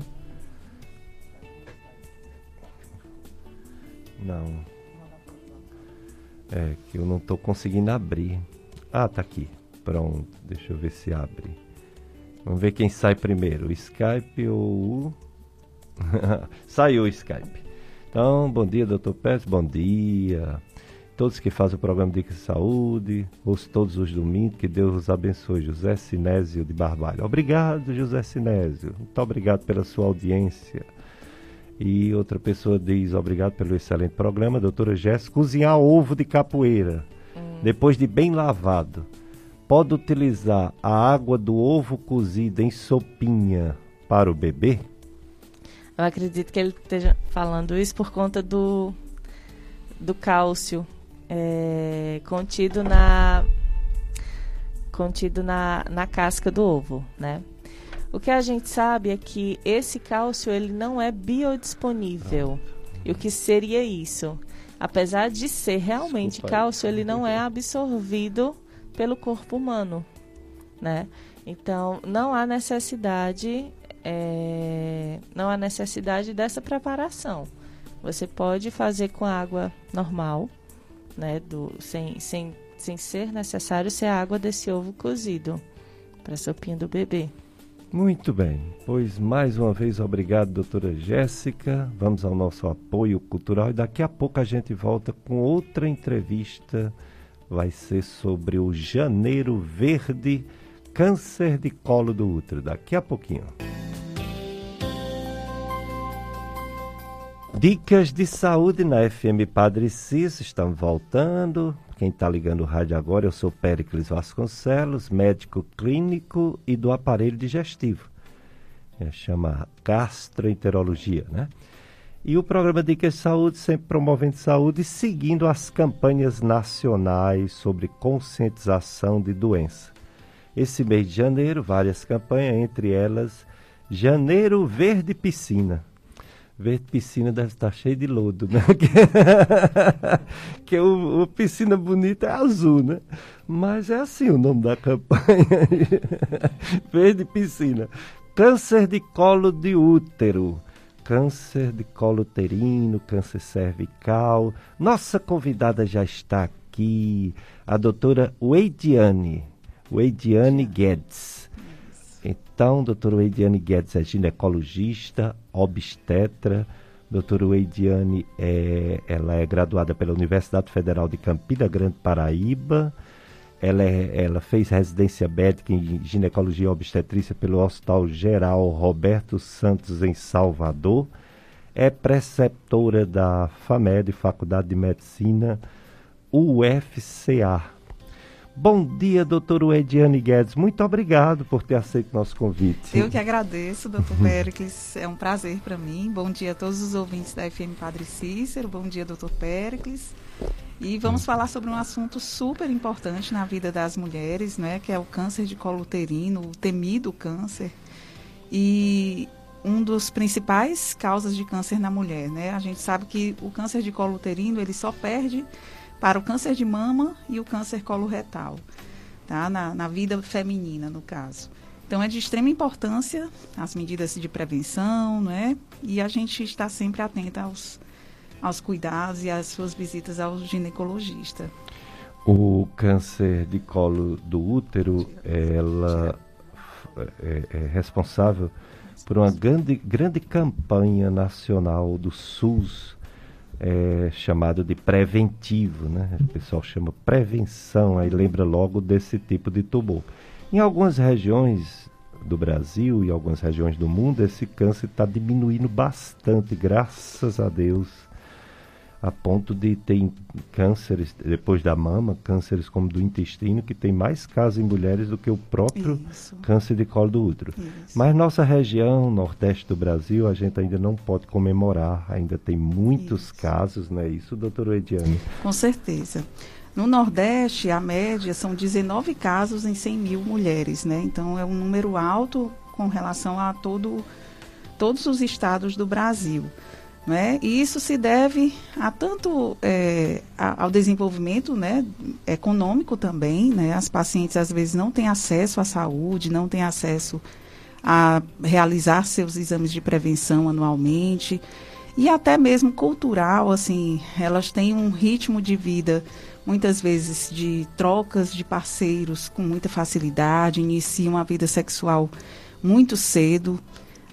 Não. É que eu não estou conseguindo abrir. Ah, tá aqui. Pronto. Deixa eu ver se abre. Vamos ver quem sai primeiro, o Skype ou o. Saiu o Skype. Então, bom dia, doutor Pérez, bom dia. Todos que fazem o programa Dicas de Saúde, ouço todos os domingos, que Deus os abençoe. José Sinésio de Barbalho. Obrigado, José Sinésio. Muito obrigado pela sua audiência. E outra pessoa diz: obrigado pelo excelente programa, doutora Jéssica. Cozinhar ovo de capoeira, hum. depois de bem lavado. Pode utilizar a água do ovo cozido em sopinha para o bebê? Eu acredito que ele esteja falando isso por conta do, do cálcio é, contido na contido na, na casca do ovo, né? O que a gente sabe é que esse cálcio ele não é biodisponível. E o que seria isso? Apesar de ser realmente Desculpa, cálcio, ele não é absorvido pelo corpo humano, né? Então, não há necessidade é, não há necessidade dessa preparação. Você pode fazer com água normal, né, do, sem, sem, sem ser necessário ser água desse ovo cozido para a sopinha do bebê. Muito bem, pois mais uma vez obrigado, doutora Jéssica. Vamos ao nosso apoio cultural e daqui a pouco a gente volta com outra entrevista. Vai ser sobre o Janeiro Verde, câncer de colo do útero. Daqui a pouquinho. Dicas de saúde na FM Padre Cis estão voltando. quem está ligando o rádio agora, eu sou Péricles Vasconcelos, médico clínico e do aparelho digestivo. É, chama gastroenterologia, né? E o programa Dicas de Saúde sempre promovendo saúde seguindo as campanhas nacionais sobre conscientização de doença. Esse mês de janeiro, várias campanhas, entre elas Janeiro Verde Piscina. Verde Piscina deve estar cheio de lodo, né? que o, o, piscina bonita é azul, né? Mas é assim o nome da campanha. Verde Piscina. Câncer de colo de útero câncer de colo uterino, câncer cervical. Nossa convidada já está aqui, a doutora Weidiane, Weidiane Guedes. Então, doutora Weidiane Guedes é ginecologista, obstetra. Doutora Weidiane é, ela é graduada pela Universidade Federal de Campina Grande, Paraíba ela, é, ela fez residência médica em ginecologia e obstetrícia pelo Hospital Geral Roberto Santos, em Salvador. É preceptora da FAMED, Faculdade de Medicina, UFCA. Bom dia, doutor Ediane Guedes. Muito obrigado por ter aceito nosso convite. Eu que agradeço, doutor Péricles. É um prazer para mim. Bom dia a todos os ouvintes da FM Padre Cícero. Bom dia, doutor Péricles. E vamos falar sobre um assunto super importante na vida das mulheres, né, que é o câncer de colo uterino, o temido câncer. E um dos principais causas de câncer na mulher, né? A gente sabe que o câncer de colo uterino, ele só perde para o câncer de mama e o câncer coloretal, tá? Na, na vida feminina, no caso. Então, é de extrema importância as medidas de prevenção, né? E a gente está sempre atenta aos aos cuidados e às suas visitas ao ginecologista. O câncer de colo do útero, ela é, é responsável por uma grande, grande campanha nacional do SUS, é, chamado de preventivo, né? O pessoal chama prevenção, aí lembra logo desse tipo de tumor. Em algumas regiões do Brasil e algumas regiões do mundo, esse câncer está diminuindo bastante, graças a Deus a ponto de ter cânceres depois da mama, cânceres como do intestino, que tem mais casos em mulheres do que o próprio Isso. câncer de colo do útero. Isso. Mas nossa região, nordeste do Brasil, a gente ainda não pode comemorar, ainda tem muitos Isso. casos, não é isso, doutora Ediane? Com certeza. No Nordeste, a média são 19 casos em 100 mil mulheres, né? Então é um número alto com relação a todo, todos os estados do Brasil. Né? E isso se deve a tanto é, ao desenvolvimento né, econômico também. Né? As pacientes às vezes não têm acesso à saúde, não têm acesso a realizar seus exames de prevenção anualmente e até mesmo cultural, assim, elas têm um ritmo de vida muitas vezes de trocas de parceiros com muita facilidade, iniciam a vida sexual muito cedo,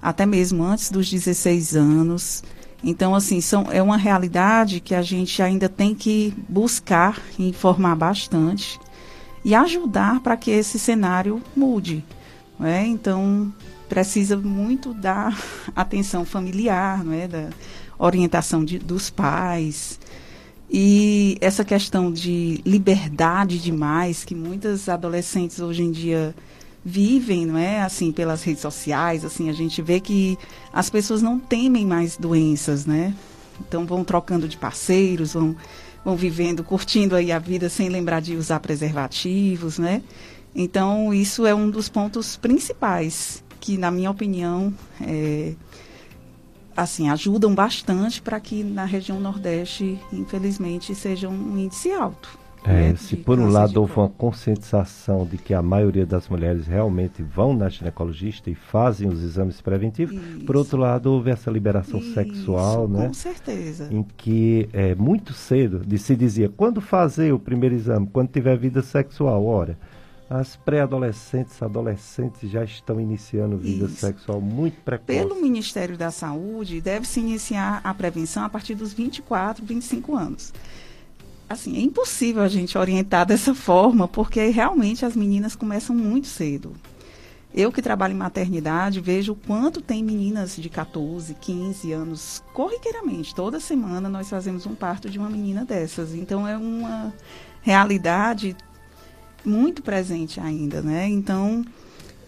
até mesmo antes dos 16 anos. Então, assim, são, é uma realidade que a gente ainda tem que buscar informar bastante e ajudar para que esse cenário mude. Né? Então, precisa muito da atenção familiar, não é? da orientação de, dos pais. E essa questão de liberdade demais, que muitas adolescentes hoje em dia vivem, não é, assim, pelas redes sociais, assim, a gente vê que as pessoas não temem mais doenças, né? Então vão trocando de parceiros, vão, vão vivendo, curtindo aí a vida sem lembrar de usar preservativos, né? Então isso é um dos pontos principais que, na minha opinião, é, assim, ajudam bastante para que na região Nordeste, infelizmente, seja um índice alto. É, se por um lado houve uma conscientização de que a maioria das mulheres realmente vão na ginecologista e fazem os exames preventivos, Isso. por outro lado houve essa liberação Isso, sexual, né? Com certeza. Em que é, muito cedo de se dizia quando fazer o primeiro exame, quando tiver vida sexual, ora. As pré-adolescentes, adolescentes já estão iniciando vida Isso. sexual muito precoce. Pelo Ministério da Saúde, deve-se iniciar a prevenção a partir dos 24, 25 anos assim, é impossível a gente orientar dessa forma, porque realmente as meninas começam muito cedo. Eu que trabalho em maternidade, vejo o quanto tem meninas de 14, 15 anos, corriqueiramente. Toda semana nós fazemos um parto de uma menina dessas. Então é uma realidade muito presente ainda, né? Então,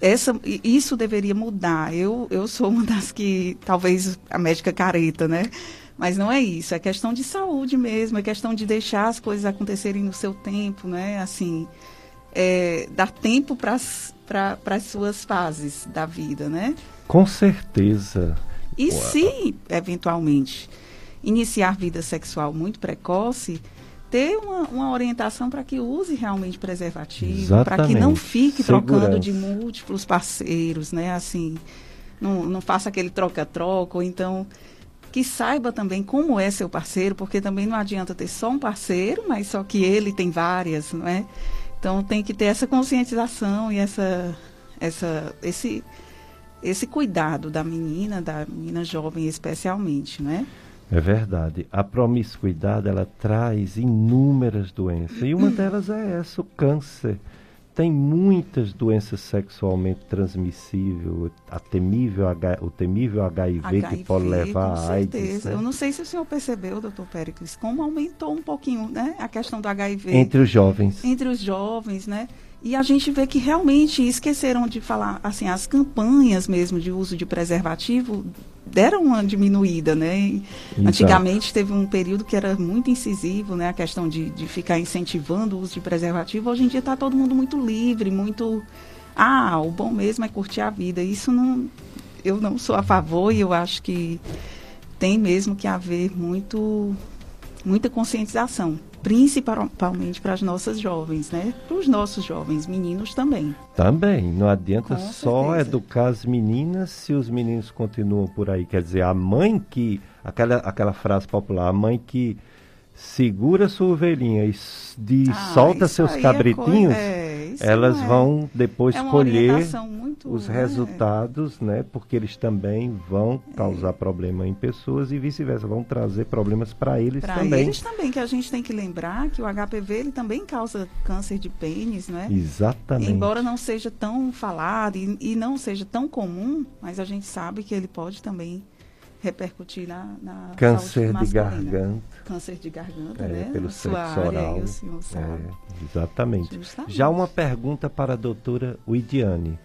essa, isso deveria mudar. Eu, eu sou uma das que, talvez, a médica careta, né? Mas não é isso, é questão de saúde mesmo, é questão de deixar as coisas acontecerem no seu tempo, né? Assim, é, dar tempo para as suas fases da vida, né? Com certeza. E Uau. se, eventualmente, iniciar vida sexual muito precoce, ter uma, uma orientação para que use realmente preservativo, para que não fique Segurança. trocando de múltiplos parceiros, né? Assim, não, não faça aquele troca-troca, ou então que saiba também como é seu parceiro, porque também não adianta ter só um parceiro, mas só que ele tem várias, não é? Então tem que ter essa conscientização e essa, essa, esse, esse cuidado da menina, da menina jovem especialmente, né? É verdade. A promiscuidade ela traz inúmeras doenças e uma delas é essa, o câncer. Tem muitas doenças sexualmente transmissíveis, a temível, o temível HIV, HIV que pode levar a AIDS. Né? Eu não sei se o senhor percebeu, doutor Pericles, como aumentou um pouquinho né, a questão do HIV. Entre os jovens. Entre os jovens, né? E a gente vê que realmente esqueceram de falar, assim, as campanhas mesmo de uso de preservativo deram uma diminuída, né? Antigamente teve um período que era muito incisivo, né? A questão de, de ficar incentivando o uso de preservativo. Hoje em dia está todo mundo muito livre, muito... Ah, o bom mesmo é curtir a vida. Isso não... Eu não sou a favor e eu acho que tem mesmo que haver muito, muita conscientização principalmente para as nossas jovens, né? Para os nossos jovens, meninos também. Também, não adianta Com só certeza. educar as meninas se os meninos continuam por aí. Quer dizer, a mãe que, aquela, aquela frase popular, a mãe que segura sua ovelhinha e de, ah, solta seus é cabritinhos, é elas é, vão depois é colher os né? resultados, né? Porque eles também vão causar problema em pessoas e vice-versa, vão trazer problemas para eles pra também. Para eles também, que a gente tem que lembrar que o HPV ele também causa câncer de pênis, né? Exatamente. Embora não seja tão falado e, e não seja tão comum, mas a gente sabe que ele pode também repercutir na, na câncer de garganta. Câncer de garganta é, né? pelo sexo oral. é, exatamente. Justamente. já uma pergunta para a doutora Widiane.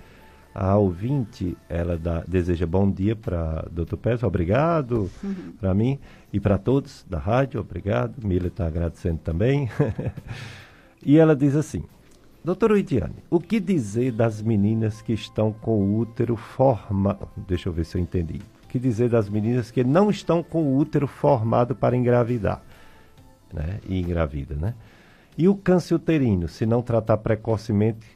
A ouvinte ela dá, deseja bom dia para doutor Pérez obrigado. Uhum. para mim e para todos da rádio obrigado. Mila está agradecendo também. E ela diz assim Doutora Widiane, o que dizer das meninas que estão com o útero formado? Deixa eu ver se eu entendi que dizer das meninas que não estão com o útero formado para engravidar, né? E engravida, né? E o câncer uterino, se não tratar precocemente,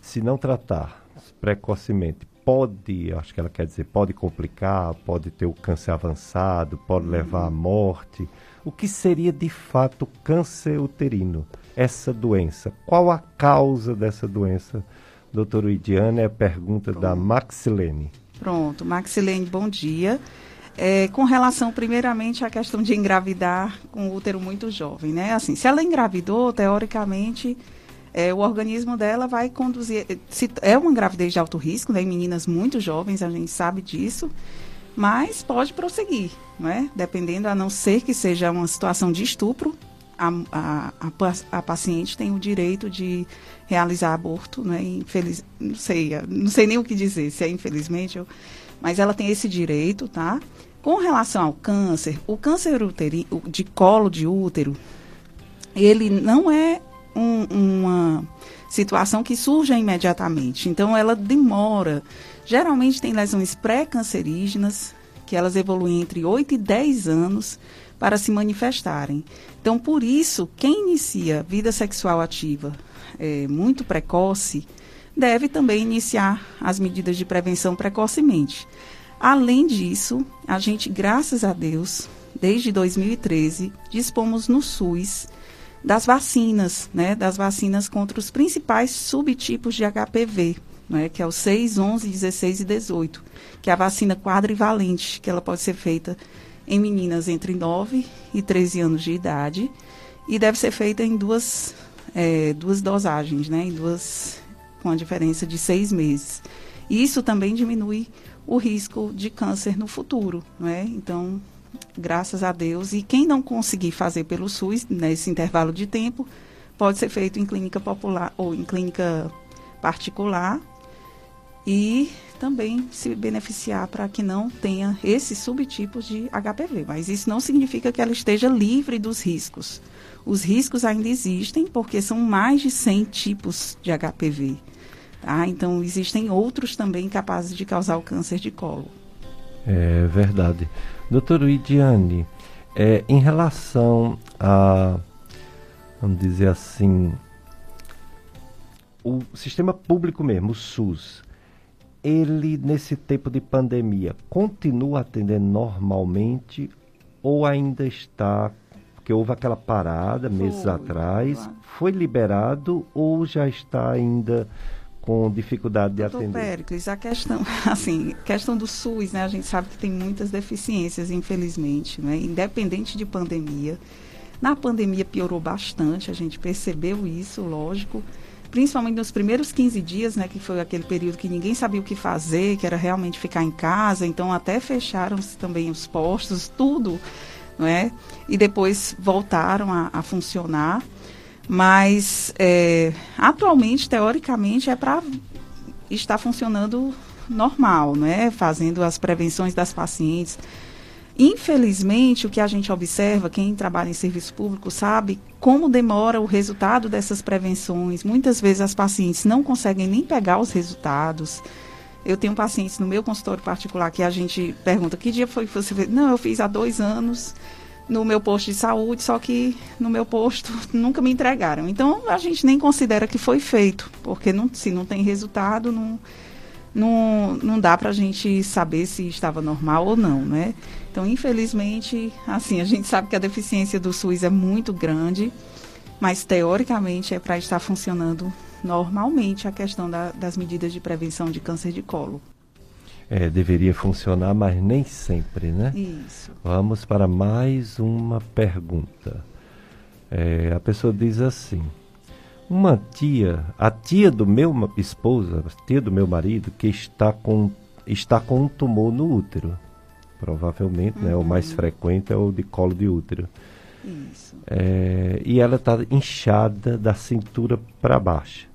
se não tratar precocemente, pode, acho que ela quer dizer, pode complicar, pode ter o câncer avançado, pode uhum. levar à morte. O que seria de fato câncer uterino? Essa doença. Qual a causa dessa doença? Doutor Idiana, é a pergunta da Maxilene. Pronto, Maxilene, bom dia. É, com relação, primeiramente, à questão de engravidar com útero muito jovem, né? Assim, se ela engravidou, teoricamente, é, o organismo dela vai conduzir. Se, é uma gravidez de alto risco, né? Em meninas muito jovens, a gente sabe disso, mas pode prosseguir, né? Dependendo, a não ser que seja uma situação de estupro, a, a, a, a paciente tem o direito de realizar aborto, né? Infeliz, não sei, não sei nem o que dizer, se é infelizmente, eu, mas ela tem esse direito, tá? Com relação ao câncer, o câncer uterino, de colo de útero, ele não é um, uma situação que surge imediatamente. Então, ela demora. Geralmente tem lesões pré-cancerígenas, que elas evoluem entre 8 e 10 anos para se manifestarem. Então, por isso, quem inicia vida sexual ativa é, muito precoce, deve também iniciar as medidas de prevenção precocemente. Além disso, a gente, graças a Deus, desde 2013, dispomos no SUS das vacinas, né, das vacinas contra os principais subtipos de HPV, né, que é o 6, 11, 16 e 18, que é a vacina quadrivalente, que ela pode ser feita em meninas entre 9 e 13 anos de idade e deve ser feita em duas é, duas dosagens, né? Em duas, com a diferença de seis meses. Isso também diminui o risco de câncer no futuro, né? Então, graças a Deus. E quem não conseguir fazer pelo SUS nesse intervalo de tempo, pode ser feito em clínica popular ou em clínica particular e também se beneficiar para que não tenha esses subtipos de HPV. Mas isso não significa que ela esteja livre dos riscos. Os riscos ainda existem porque são mais de 100 tipos de HPV. Tá? Então, existem outros também capazes de causar o câncer de colo. É verdade. Doutor Idiane, é, em relação a, vamos dizer assim, o sistema público mesmo, o SUS, ele, nesse tempo de pandemia, continua atendendo normalmente ou ainda está porque houve aquela parada meses foi, atrás, foi. foi liberado ou já está ainda com dificuldade de Doutor atender? Péricles, a questão, assim, questão do SUS, né? A gente sabe que tem muitas deficiências, infelizmente, né? Independente de pandemia. Na pandemia piorou bastante, a gente percebeu isso, lógico. Principalmente nos primeiros 15 dias, né? Que foi aquele período que ninguém sabia o que fazer, que era realmente ficar em casa. Então, até fecharam-se também os postos, tudo, não é? E depois voltaram a, a funcionar. Mas é, atualmente, teoricamente, é para estar funcionando normal, né? Fazendo as prevenções das pacientes. Infelizmente, o que a gente observa, quem trabalha em serviço público sabe como demora o resultado dessas prevenções. Muitas vezes as pacientes não conseguem nem pegar os resultados. Eu tenho pacientes no meu consultório particular que a gente pergunta que dia foi que você fez? Não, eu fiz há dois anos no meu posto de saúde, só que no meu posto nunca me entregaram. Então a gente nem considera que foi feito, porque não, se não tem resultado, não, não, não dá para a gente saber se estava normal ou não, né? Então, infelizmente, assim, a gente sabe que a deficiência do SUS é muito grande, mas teoricamente é para estar funcionando normalmente a questão da, das medidas de prevenção de câncer de colo é, deveria funcionar, mas nem sempre, né? Isso. Vamos para mais uma pergunta. É, a pessoa diz assim: uma tia, a tia do meu esposa, a tia do meu marido, que está com, está com um tumor no útero. Provavelmente, uhum. né? O mais uhum. frequente é o de colo de útero. Isso. É, e ela está inchada da cintura para baixo.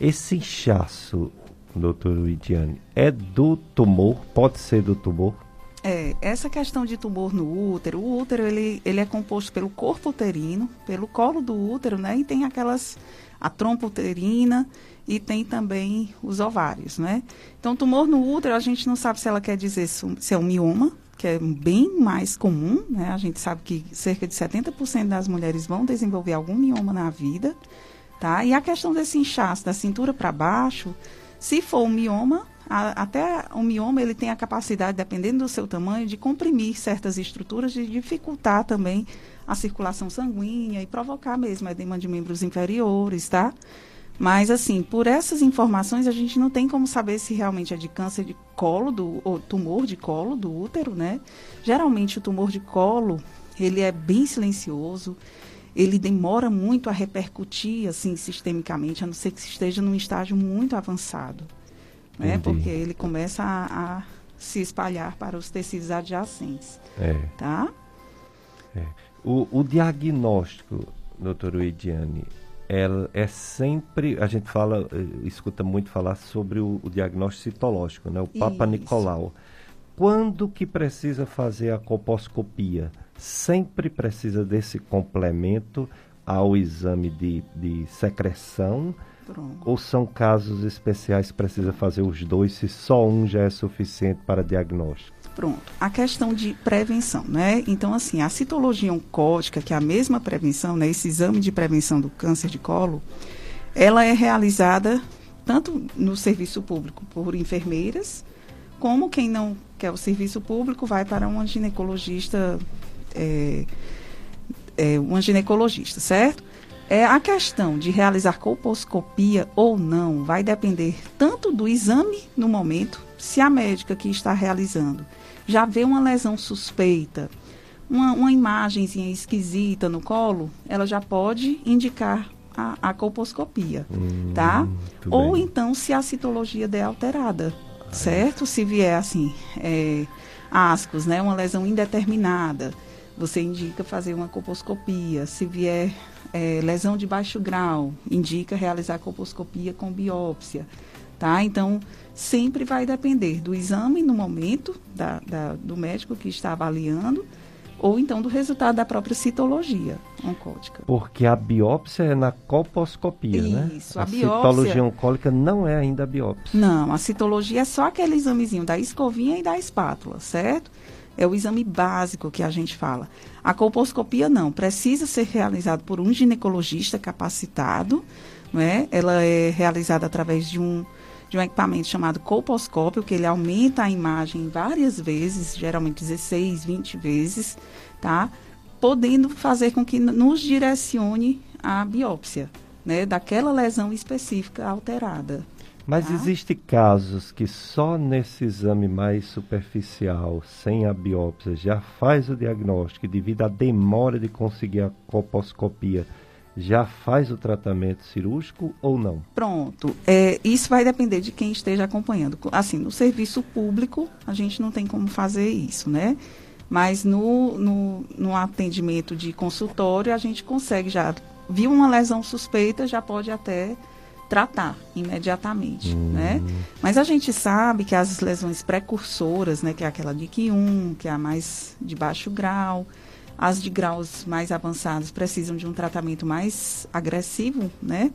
Esse inchaço doutor Idiane, é do tumor? Pode ser do tumor? É, essa questão de tumor no útero, o útero ele, ele é composto pelo corpo uterino, pelo colo do útero, né? E tem aquelas, a trompa uterina e tem também os ovários, né? Então, tumor no útero, a gente não sabe se ela quer dizer se é um mioma, que é bem mais comum, né? A gente sabe que cerca de 70% das mulheres vão desenvolver algum mioma na vida, tá? E a questão desse inchaço da cintura para baixo, se for um mioma, a, até o mioma ele tem a capacidade, dependendo do seu tamanho, de comprimir certas estruturas, de dificultar também a circulação sanguínea e provocar mesmo edema de membros inferiores, tá? Mas, assim, por essas informações, a gente não tem como saber se realmente é de câncer de colo, do, ou tumor de colo do útero, né? Geralmente, o tumor de colo, ele é bem silencioso, ele demora muito a repercutir assim sistemicamente, a não ser que esteja num estágio muito avançado, né? Porque ele começa a, a, se espalhar para os tecidos adjacentes, é. tá? É. O, o, diagnóstico, doutor Uidiane, é, é sempre, a gente fala, eh, escuta muito falar sobre o, o diagnóstico citológico, né? O Papa Isso. Nicolau. Quando que precisa fazer a colposcopia? sempre precisa desse complemento ao exame de, de secreção? Pronto. Ou são casos especiais que precisa fazer os dois, se só um já é suficiente para diagnóstico? Pronto. A questão de prevenção, né? Então, assim, a citologia oncótica, que é a mesma prevenção, né? Esse exame de prevenção do câncer de colo, ela é realizada tanto no serviço público por enfermeiras, como quem não quer o serviço público vai para uma ginecologista é, é, uma ginecologista, certo? É, a questão de realizar colposcopia ou não vai depender tanto do exame no momento, se a médica que está realizando já vê uma lesão suspeita, uma, uma imagenzinha esquisita no colo, ela já pode indicar a, a colposcopia, hum, tá? Ou bem. então se a citologia der alterada, certo? Se vier assim, é, ascos, né, uma lesão indeterminada, você indica fazer uma colposcopia. Se vier é, lesão de baixo grau, indica realizar colposcopia com biópsia, tá? Então, sempre vai depender do exame no momento da, da, do médico que está avaliando ou então do resultado da própria citologia oncótica. Porque a biópsia é na colposcopia, Isso, né? Isso, a, a biópsia... citologia oncólica não é ainda a biópsia. Não, a citologia é só aquele examezinho da escovinha e da espátula, certo? É o exame básico que a gente fala. A colposcopia não, precisa ser realizado por um ginecologista capacitado, não é? Ela é realizada através de um de um equipamento chamado colposcópio, que ele aumenta a imagem várias vezes, geralmente 16, 20 vezes, tá? Podendo fazer com que nos direcione a biópsia, né, daquela lesão específica alterada. Mas tá? existem casos que só nesse exame mais superficial, sem a biópsia, já faz o diagnóstico devido à demora de conseguir a colposcopia já faz o tratamento cirúrgico ou não? Pronto. É, isso vai depender de quem esteja acompanhando. Assim, no serviço público, a gente não tem como fazer isso, né? Mas no, no, no atendimento de consultório, a gente consegue já. Viu uma lesão suspeita, já pode até tratar imediatamente, hum. né? Mas a gente sabe que as lesões precursoras, né, que é aquela de Q1, que é a mais de baixo grau, as de graus mais avançados precisam de um tratamento mais agressivo, né?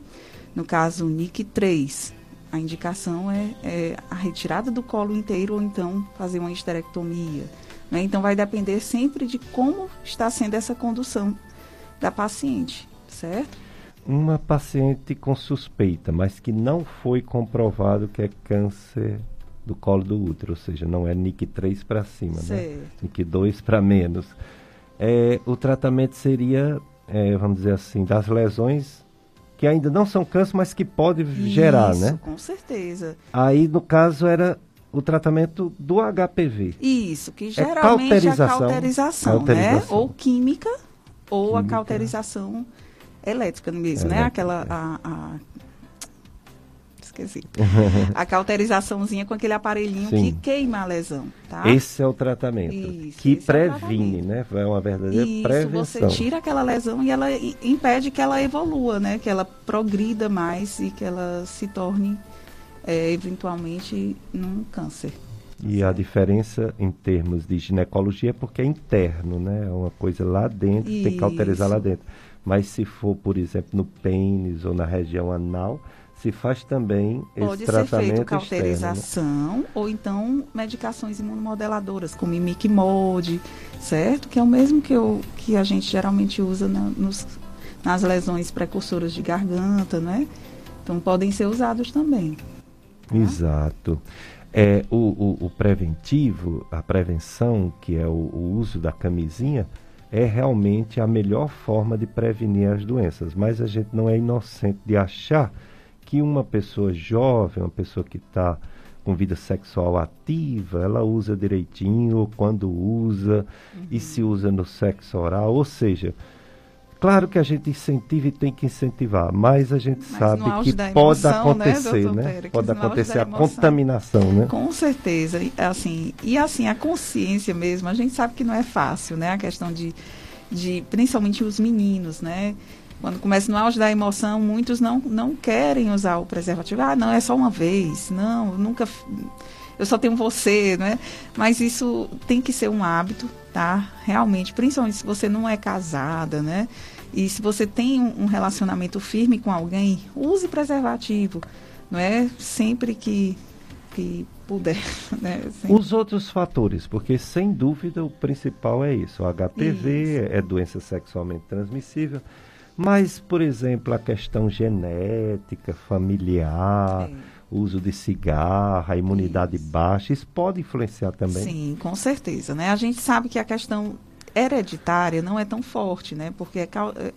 No caso, NIC 3, a indicação é, é, a retirada do colo inteiro ou então fazer uma histerectomia. Né? Então, vai depender sempre de como está sendo essa condução da paciente, certo? Uma paciente com suspeita, mas que não foi comprovado que é câncer do colo do útero, ou seja, não é NIC 3 para cima, certo. né? NIC 2 para menos é, o tratamento seria, é, vamos dizer assim, das lesões que ainda não são câncer, mas que pode Isso, gerar, né? com certeza. Aí, no caso, era o tratamento do HPV. Isso, que É geralmente é cauterização, a cauterização, né? cauterização. Ou química, ou a Química. cauterização elétrica mesmo, né? Elétrica, Aquela, é. a, a- Esqueci. a cauterizaçãozinha com aquele aparelhinho Sim. que queima a lesão, tá? Esse é o tratamento. Isso, que é previne, né? É uma verdadeira Isso, prevenção. você tira aquela lesão e ela impede que ela evolua, né? Que ela progrida mais e que ela se torne é, eventualmente num câncer. E a diferença em termos de ginecologia é porque é interno, né? É uma coisa lá dentro, tem que cauterizar lá Isso. dentro. Mas se for, por exemplo, no pênis ou na região anal, se faz também Pode esse ser tratamento feito externo. né? cauterização ou então medicações imunomodeladoras, como imicmode, certo? Que é o mesmo que, eu, que a gente geralmente usa na- nos, nas lesões precursoras de garganta, né? Então podem ser usados também. tá? Exato. É, o, o, o preventivo, a prevenção, que é o, o uso da camisinha, é realmente a melhor forma de prevenir as doenças. Mas a gente não é inocente de achar que uma pessoa jovem, uma pessoa que está com vida sexual ativa, ela usa direitinho, ou quando usa, e Uhum. se usa no sexo oral. Ou seja, claro que a gente incentiva e tem que incentivar, mas a gente Mas sabe que da pode emoção, né, acontecer, né? Péricles? Pode acontecer a emoção. contaminação, né? Com certeza, e, assim, e assim a consciência mesmo, a gente sabe que não é fácil, né? A questão de, de principalmente os meninos, né? Quando começa no auge da emoção, muitos não, não querem usar o preservativo. Ah, não, é só uma vez. Não, nunca. Eu só tenho você, né? Mas isso tem que ser um hábito, tá? Realmente, principalmente se você não é casada, né? E se você tem um, relacionamento firme com alguém, use preservativo, não é? Sempre que, que puder, né? Sempre. Os outros fatores, porque sem dúvida o principal é isso. O HPV é doença sexualmente transmissível. Mas, por exemplo, a questão genética, familiar, uso de cigarro, a imunidade Isso. baixa, isso pode influenciar também. Sim, com certeza, né? A gente sabe que a questão hereditária não é tão forte, né? Porque é,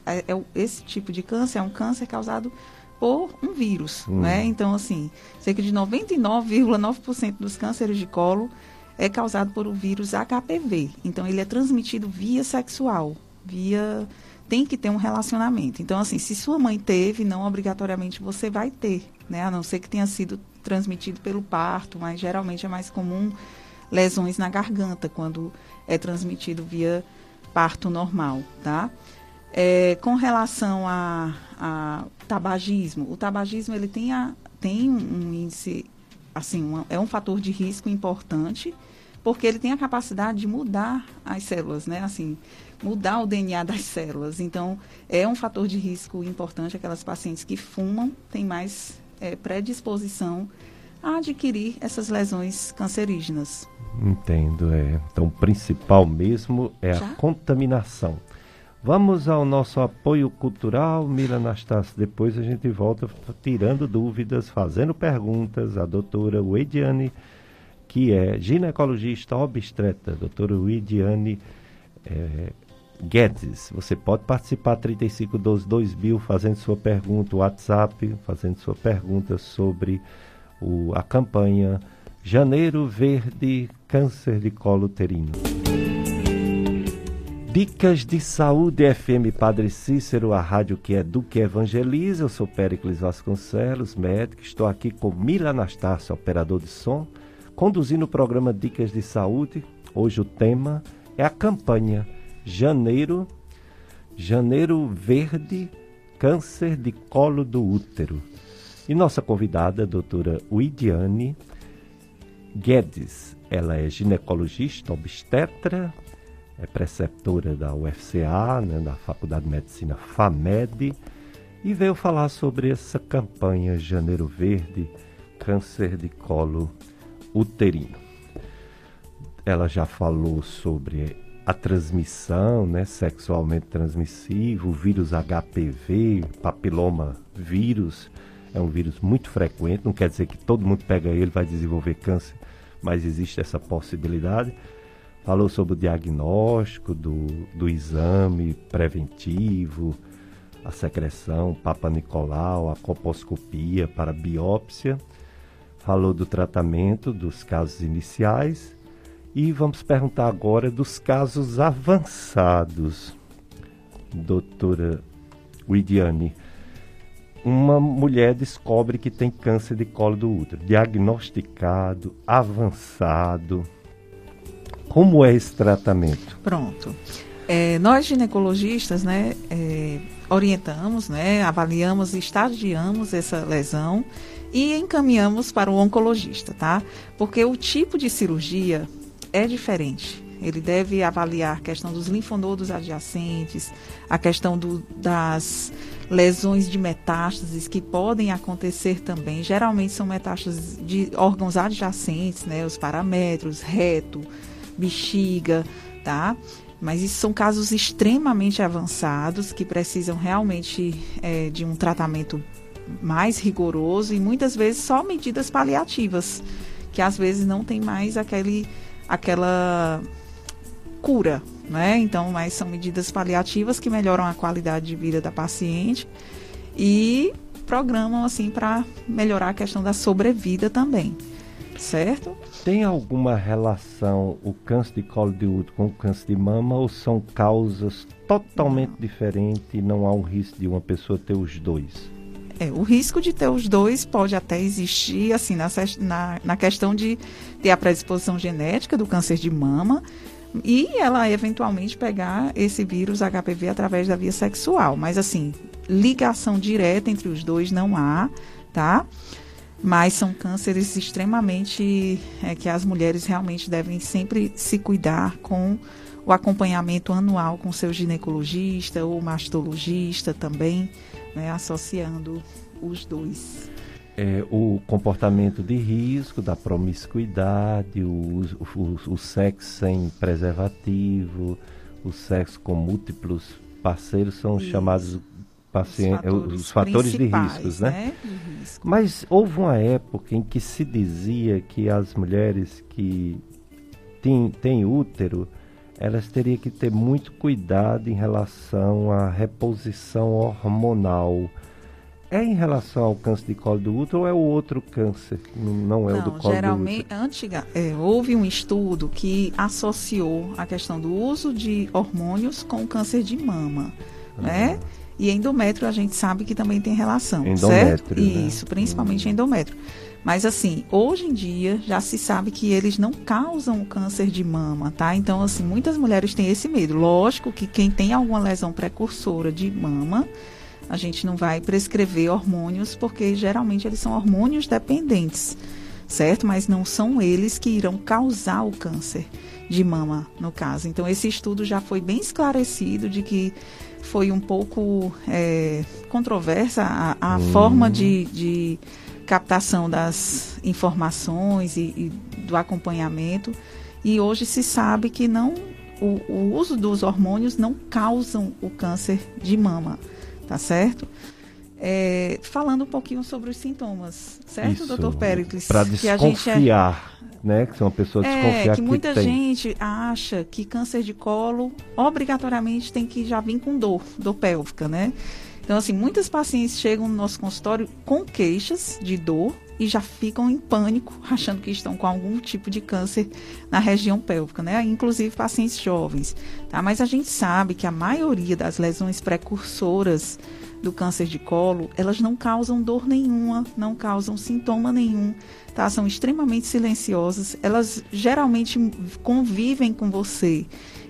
é- é esse tipo de câncer é um câncer causado por um vírus, Hum. né? Então, assim, cerca de 99,9% dos cânceres de colo é causado por o vírus HPV. Então, ele é transmitido via sexual, via tem que ter um relacionamento. Então, assim, se sua mãe teve, não obrigatoriamente você vai ter, né? A não ser que tenha sido transmitido pelo parto, mas geralmente é mais comum lesões na garganta quando é transmitido via parto normal, tá? É, com relação a, a, tabagismo, o tabagismo ele tem, a, tem um índice, assim, uma, é um fator de risco importante, porque ele tem a capacidade de mudar as células, né? Assim, mudar o DNA das células. Então, é um fator de risco importante. Aquelas pacientes que fumam têm mais é, predisposição a adquirir essas lesões cancerígenas. Entendo, é. Então, o principal mesmo é Já? a contaminação. Vamos ao nosso apoio cultural, Mila Anastácio. Depois a gente volta tirando dúvidas, fazendo perguntas. A doutora Weidiane, que é ginecologista obstetra, doutora Weidiane é, Guedes. Você pode participar 3512 2000 fazendo sua pergunta, WhatsApp, fazendo sua pergunta sobre o, a campanha Janeiro Verde Câncer de Colo Uterino. Dicas de Saúde FM Padre Cícero, a rádio que é do que evangeliza. Eu sou Péricles Vasconcelos, médico. Estou aqui com Mila Anastácio, operador de som, conduzindo o programa Dicas de Saúde. Hoje o tema é a campanha Janeiro, Janeiro Verde, Câncer de Colo do Útero. E nossa convidada, a doutora Widiane Guedes. Ela é ginecologista, obstetra, é preceptora da UFCA, né, da Faculdade de Medicina FAMED, e veio falar sobre essa campanha Janeiro Verde, câncer de colo uterino. Ela já falou sobre a transmissão, né, sexualmente transmissível, o vírus HPV, papiloma vírus, é um vírus muito frequente, não quer dizer que todo mundo pega ele vai desenvolver câncer, mas existe essa possibilidade. Falou sobre o diagnóstico do, do exame preventivo, a secreção, Papa Nicolau, a coposcopia para biópsia. Falou do tratamento dos casos iniciais e vamos perguntar agora dos casos avançados. Doutora Widiane, uma mulher descobre que tem câncer de colo do útero, diagnosticado, avançado. Como é esse tratamento? Pronto. É, nós ginecologistas, né, é, orientamos, né, avaliamos, estadiamos essa lesão e encaminhamos para o oncologista, tá? Porque o tipo de cirurgia é diferente. Ele deve avaliar a questão dos linfonodos adjacentes, a questão do, das lesões de metástases que podem acontecer também. Geralmente são metástases de órgãos adjacentes, né? Os paramétros, reto, bexiga, tá? Mas isso são casos extremamente avançados que precisam realmente é, de um tratamento mais rigoroso e muitas vezes só medidas paliativas, que às vezes não tem mais aquele aquela cura, né? Então, mas são medidas paliativas que melhoram a qualidade de vida da paciente e programam assim para melhorar a questão da sobrevida também, certo? Tem alguma relação o câncer de colo de útero com o câncer de mama ou são causas totalmente não. diferentes e não há um risco de uma pessoa ter os dois? É, o risco de ter os dois pode até existir, assim, na, na, na questão de ter a predisposição genética do câncer de mama e ela eventualmente pegar esse vírus HPV através da via sexual. Mas, assim, ligação direta entre os dois não há, tá? Mas são cânceres extremamente é, que as mulheres realmente devem sempre se cuidar com o acompanhamento anual com seu ginecologista ou mastologista também né, associando os dois. É, o comportamento de risco da promiscuidade, o, o, o, sexo sem preservativo, o sexo com múltiplos parceiros são Isso. chamados pacientes, os fatores, os fatores de riscos, né? né? Risco. Mas houve uma época em que se dizia que as mulheres que têm, têm útero elas teriam que ter muito cuidado em relação à reposição hormonal. É em relação ao câncer de colo do útero ou é o outro câncer? Não é não, o do colo geralmente, do útero? Antiga, é, houve um estudo que associou a questão do uso de hormônios com o câncer de mama, uhum. né? E endométrio a gente sabe que também tem relação, endométrio, certo? Né? Isso, principalmente uhum. endométrio. Mas assim, hoje em dia já se sabe que eles não causam o câncer de mama, tá? Então, assim, muitas mulheres têm esse medo. Lógico que quem tem alguma lesão precursora de mama, a gente não vai prescrever hormônios, porque geralmente eles são hormônios dependentes, certo? Mas não são eles que irão causar o câncer de mama, no caso. Então, esse estudo já foi bem esclarecido de que foi um pouco é, controversa a, a hum. forma de, de captação das informações e, e, do acompanhamento. E hoje se sabe que não o, o, uso dos hormônios não causam o câncer de mama, tá certo? É, falando um pouquinho sobre os sintomas, certo, Isso, doutor Pericles? Para desconfiar, é, né? Que uma pessoa desconfiar é, que, que muita tem. gente acha que câncer de colo obrigatoriamente tem que já vir com dor, dor pélvica, né? Então, assim, muitas pacientes chegam no nosso consultório com queixas de dor e já ficam em pânico, achando que estão com algum tipo de câncer na região pélvica, né? Inclusive pacientes jovens, tá? Mas a gente sabe que a maioria das lesões precursoras do câncer de colo, elas não causam dor nenhuma, não causam sintoma nenhum, tá? São extremamente silenciosas, elas geralmente convivem com você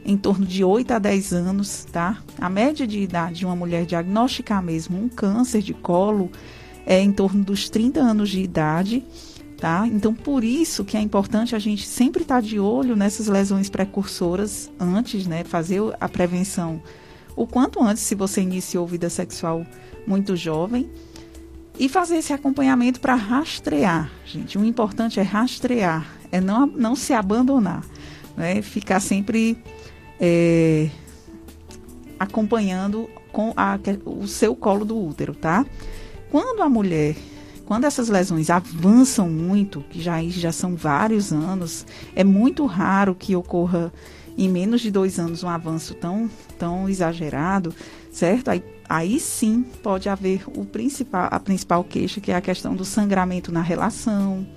em torno de 8 a 10 anos, tá? A média de idade de uma mulher diagnosticar mesmo um câncer de colo é em torno dos 30 anos de idade, tá? Então, por isso que é importante a gente sempre estar tá de olho nessas lesões precursoras antes, né? Fazer a prevenção o quanto antes, se você iniciou vida sexual muito jovem. E fazer esse acompanhamento para rastrear, gente. O importante é rastrear, é não, não se abandonar, né? Ficar sempre é, acompanhando com a, o seu colo do útero, tá? Quando a mulher, quando essas lesões avançam muito, que já, já são vários anos, é muito raro que ocorra em menos de dois anos um avanço tão, tão exagerado, certo? Aí, aí sim pode haver o principal, a principal queixa, que é a questão do sangramento na relação,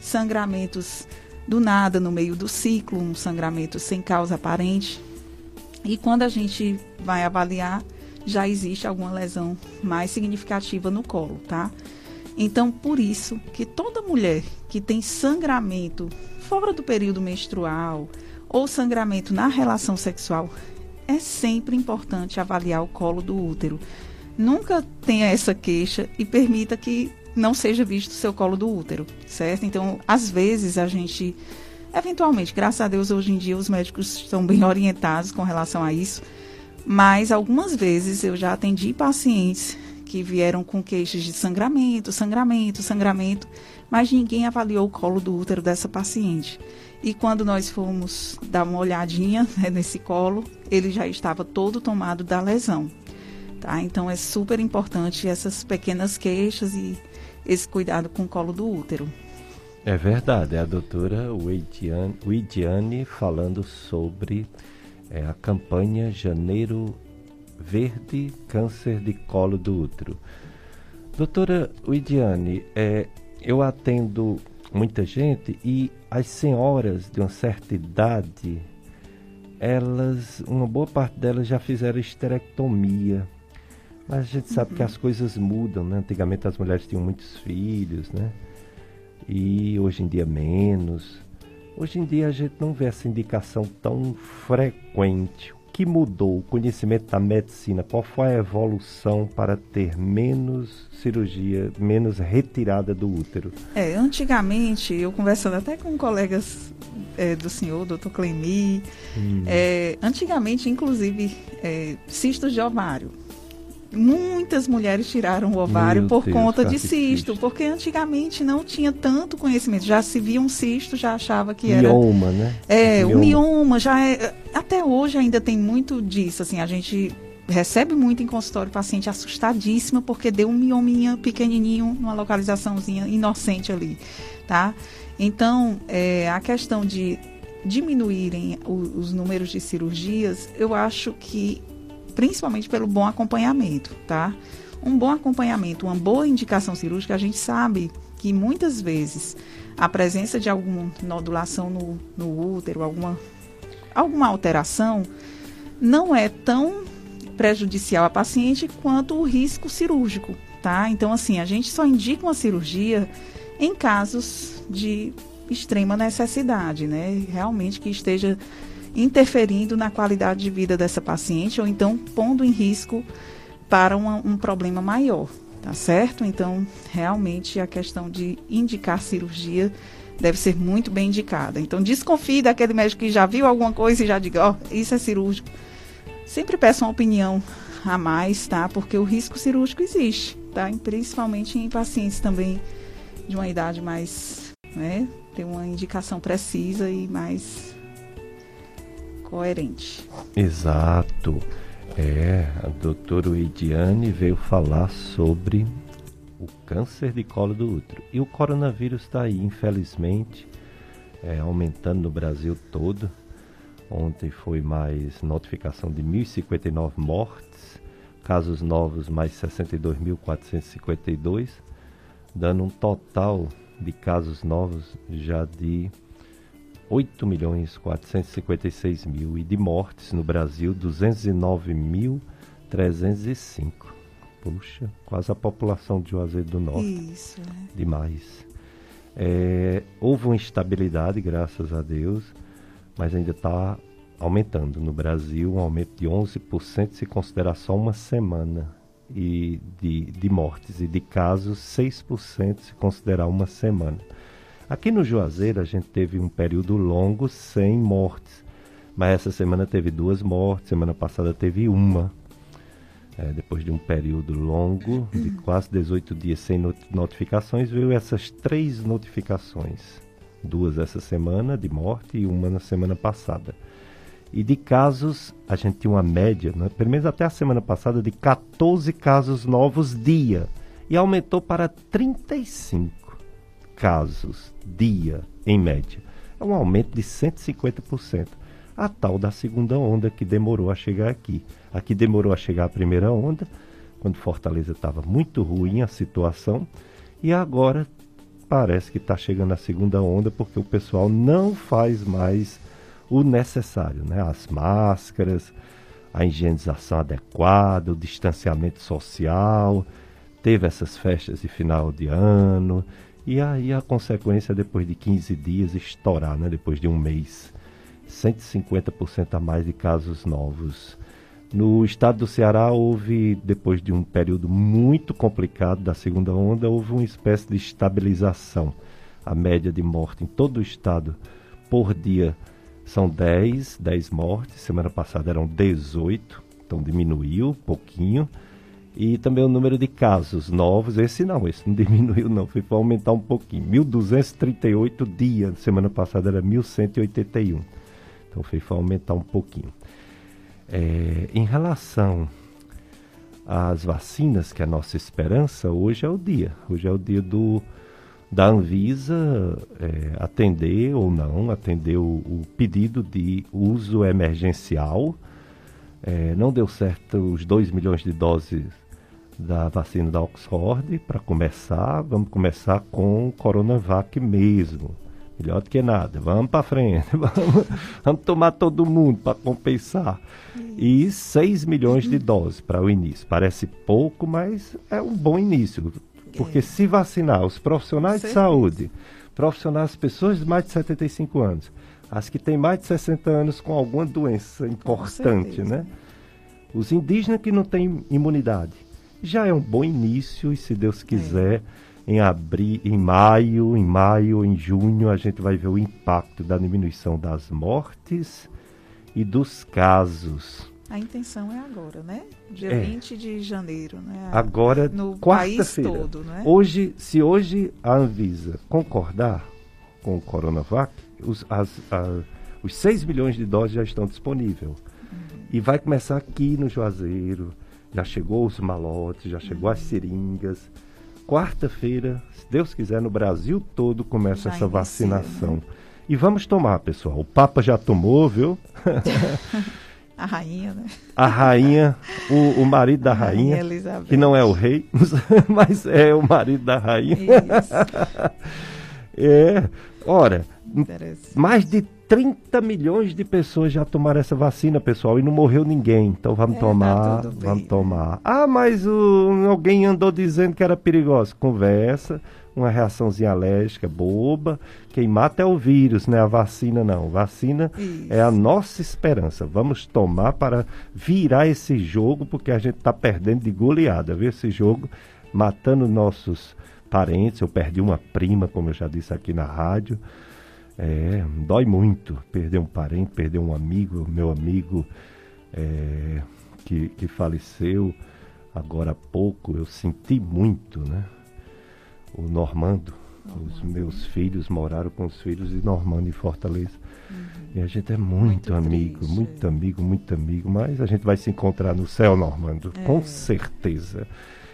sangramentos do nada no meio do ciclo, um sangramento sem causa aparente. E quando a gente vai avaliar, já existe alguma lesão mais significativa no colo, tá? Então, por isso que toda mulher que tem sangramento fora do período menstrual ou sangramento na relação sexual, é sempre importante avaliar o colo do útero. Nunca tenha essa queixa e permita que não seja visto o seu colo do útero, certo? Então, às vezes a gente, eventualmente, graças a Deus hoje em dia os médicos estão bem orientados com relação a isso, mas algumas vezes eu já atendi pacientes que vieram com queixas de sangramento, sangramento, sangramento, mas ninguém avaliou o colo do útero dessa paciente. E quando nós fomos dar uma olhadinha né, nesse colo, ele já estava todo tomado da lesão. Tá? Então é super importante essas pequenas queixas e esse cuidado com o colo do útero. É verdade, é a doutora Widiane falando sobre é, a campanha Janeiro Verde Câncer de Colo do Útero. Doutora Widiane, é, eu atendo muita gente e as senhoras de uma certa idade, elas, uma boa parte delas já fizeram esterectomia. Mas a gente sabe uhum. que as coisas mudam, né? Antigamente as mulheres tinham muitos filhos, né? E hoje em dia menos. Hoje em dia a gente não vê essa indicação tão frequente. O que mudou o conhecimento da medicina? Qual foi a evolução para ter menos cirurgia, menos retirada do útero? É, antigamente, eu conversando até com colegas é, do senhor, doutor Clemi, hum. é, antigamente, inclusive, é, cistos de ovário muitas mulheres tiraram o ovário Meu por Deus, conta de cisto, porque antigamente não tinha tanto conhecimento. Já se via um cisto, já achava que era. Mioma, né? É, mioma. o mioma já é. Até hoje ainda tem muito disso. Assim, a gente recebe muito em consultório paciente assustadíssima porque deu um miominha pequenininho, numa localizaçãozinha inocente ali, tá? Então, é, a questão de diminuírem o, os números de cirurgias, eu acho que principalmente pelo bom acompanhamento, tá? Um bom acompanhamento, uma boa indicação cirúrgica, a gente sabe que muitas vezes a presença de alguma nodulação no, no útero, alguma, alguma alteração, não é tão prejudicial à paciente quanto o risco cirúrgico, tá? Então, assim, a gente só indica uma cirurgia em casos de extrema necessidade, né? Realmente que esteja interferindo na qualidade de vida dessa paciente ou então pondo em risco para uma, um problema maior, tá certo? Então, realmente a questão de indicar cirurgia deve ser muito bem indicada. Então, desconfie daquele médico que já viu alguma coisa e já diga, ó, oh, isso é cirúrgico. Sempre peça uma opinião a mais, tá? Porque o risco cirúrgico existe, tá? E principalmente em pacientes também de uma idade mais, né? Tem uma indicação precisa e mais coerente. Exato. É, a doutora Ediane veio falar sobre o câncer de colo do útero. E o coronavírus está aí, infelizmente, é, aumentando no Brasil todo. Ontem foi mais notificação de 1.059 mortes, casos novos mais 62.452, dando um total de casos novos já de 8 milhões 456 mil e de mortes no Brasil 209.305. Puxa, quase a população de Juazeiro do Norte. Isso, é. Demais. É, houve uma instabilidade, graças a Deus, mas ainda está aumentando. No Brasil, um aumento de 11% se considerar só uma semana e de, de mortes e de casos 6% se considerar uma semana. Aqui no Juazeiro a gente teve um período longo sem mortes, mas essa semana teve duas mortes, semana passada teve uma. É, depois de um período longo, de quase 18 dias sem notificações, veio essas três notificações. Duas essa semana de morte e uma na semana passada. E de casos, a gente tinha uma média, né, pelo menos até a semana passada, de 14 casos novos dia. E aumentou para 35 casos dia, em média. É um aumento de 150%. A tal da segunda onda que demorou a chegar aqui. Aqui demorou a chegar a primeira onda, quando Fortaleza estava muito ruim a situação. E agora parece que está chegando a segunda onda, porque o pessoal não faz mais o necessário, né? As máscaras, a higienização adequada, o distanciamento social, teve essas festas de final de ano, e aí a consequência depois de 15 dias estourar, né? Depois de um mês, 150% a mais de casos novos. No estado do Ceará houve, depois de um período muito complicado da segunda onda, houve uma espécie de estabilização. A média de morte em todo o estado por dia são 10, 10 mortes. Semana passada eram 18, então diminuiu um pouquinho. E também o número de casos novos, esse não, esse não diminuiu não, foi para aumentar um pouquinho. 1.238 dias, semana passada era 1.181. Então foi para aumentar um pouquinho. É, em relação às vacinas, que é a nossa esperança, hoje é o dia. Hoje é o dia do da Anvisa é, atender ou não, atender o, o pedido de uso emergencial. É, não deu certo os 2 milhões de doses da vacina da Oxford para começar. Vamos começar com o Coronavac mesmo. Melhor do que nada. Vamos para frente. Vamos, vamos, tomar todo mundo para compensar. E 6 milhões de doses para o início. Parece pouco, mas é um bom início. Porque se vacinar os profissionais de saúde, profissionais, as pessoas de mais de 75 anos, as que têm mais de 60 anos com alguma doença importante, né? Os indígenas que não têm imunidade. Já é um bom início e se Deus quiser, é. em abril, em maio, em maio, em junho, a gente vai ver o impacto da diminuição das mortes e dos casos a intenção é agora, né? Dia é. 20 de janeiro, né? Agora, no quarta-feira. Né? Hoje, se hoje a Anvisa concordar com o Coronavac, os, as, a, os 6 milhões de doses já estão disponíveis. Uhum. E vai começar aqui no Juazeiro. Já chegou os malotes, já chegou uhum. as seringas. Quarta-feira, se Deus quiser, no Brasil todo começa já essa inicia, vacinação. Né? E vamos tomar, pessoal. O Papa já tomou, viu? A rainha, né? A rainha, o, o marido da rainha, rainha que não é o rei, mas é o marido da rainha. Isso. é, ora, mais de 30 milhões de pessoas já tomaram essa vacina, pessoal, e não morreu ninguém. Então vamos é, tá tomar, vamos bem, tomar. Né? Ah, mas o, alguém andou dizendo que era perigoso. Conversa, uma reaçãozinha alérgica boba. Quem mata é o vírus, né? A vacina não. Vacina Isso. é a nossa esperança. Vamos tomar para virar esse jogo, porque a gente está perdendo de goleada, viu? Esse jogo matando nossos parentes. Eu perdi uma prima, como eu já disse aqui na rádio. É, dói muito perder um parente, perder um amigo, meu amigo é, que, que faleceu agora há pouco. Eu senti muito, né? O Normando, os meus filhos moraram com os filhos de Normando em Fortaleza. Uhum. E a gente é muito, muito amigo, triste. muito amigo, muito amigo. Mas a gente vai se encontrar no céu, Normando, é. com certeza.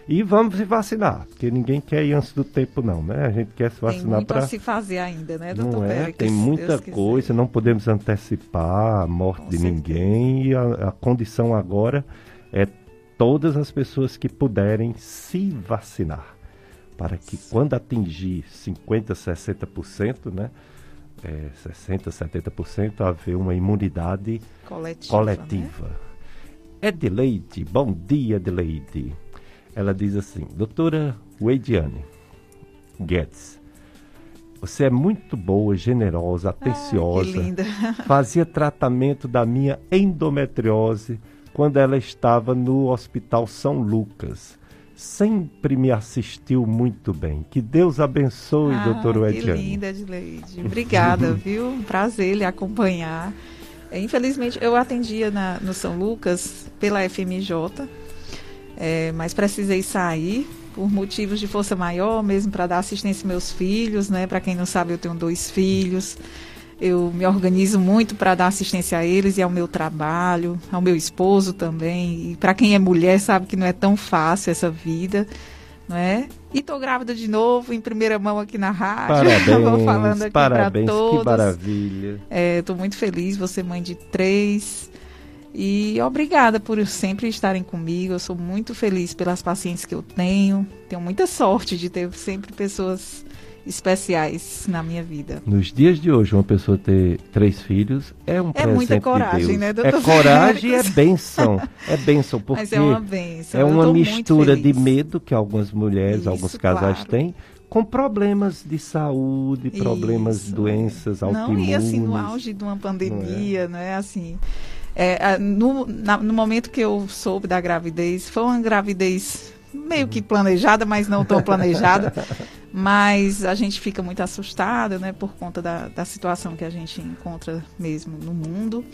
E vamos se vacinar, porque ninguém quer ir antes do tempo, não, né? A gente quer se vacinar para. se fazer ainda, né, doutor Não é? Tem muita coisa, não podemos antecipar a morte Com de certeza. ninguém. E a, a condição agora é todas as pessoas que puderem se vacinar. Para que quando atingir 50%, 60%, né? É, 60%, 70%, haver uma imunidade coletiva. coletiva. Né? Edeleide, bom dia, Edeleide. Ela diz assim: Doutora Weidiane Guedes, você é muito boa, generosa, atenciosa. Ah, fazia tratamento da minha endometriose quando ela estava no Hospital São Lucas. Sempre me assistiu muito bem. Que Deus abençoe, ah, doutora Ediane. Que linda, Edileide. Obrigada, viu? Um prazer lhe acompanhar. É, infelizmente, eu atendia na, no São Lucas pela FMJ é, mas precisei sair por motivos de força maior, mesmo para dar assistência aos meus filhos, né? Para quem não sabe, eu tenho dois filhos. Eu me organizo muito para dar assistência a eles e ao meu trabalho, ao meu esposo também. E para quem é mulher sabe que não é tão fácil essa vida, não é? E estou grávida de novo, em primeira mão aqui na rádio. Parabéns, Vou falando aqui para todos. Que maravilha. Estou é, muito feliz, você mãe de três. E obrigada por sempre estarem comigo. Eu sou muito feliz pelas pacientes que eu tenho. Tenho muita sorte de ter sempre pessoas especiais na minha vida. Nos dias de hoje, uma pessoa ter três filhos é um é muita coragem, de Deus. né, doutor? É coragem e é bênção. É bênção, porque Mas é uma, bênção. É uma mistura de medo que algumas mulheres, Isso, alguns casais claro. têm, com problemas de saúde, problemas, de doenças autoimunes. Não, e assim, no auge de uma pandemia, não é, não é assim... É, no, na, no momento que eu soube da gravidez, foi uma gravidez meio que planejada, mas não tão planejada. mas a gente fica muito assustada, né, por conta da, da situação que a gente encontra mesmo no mundo.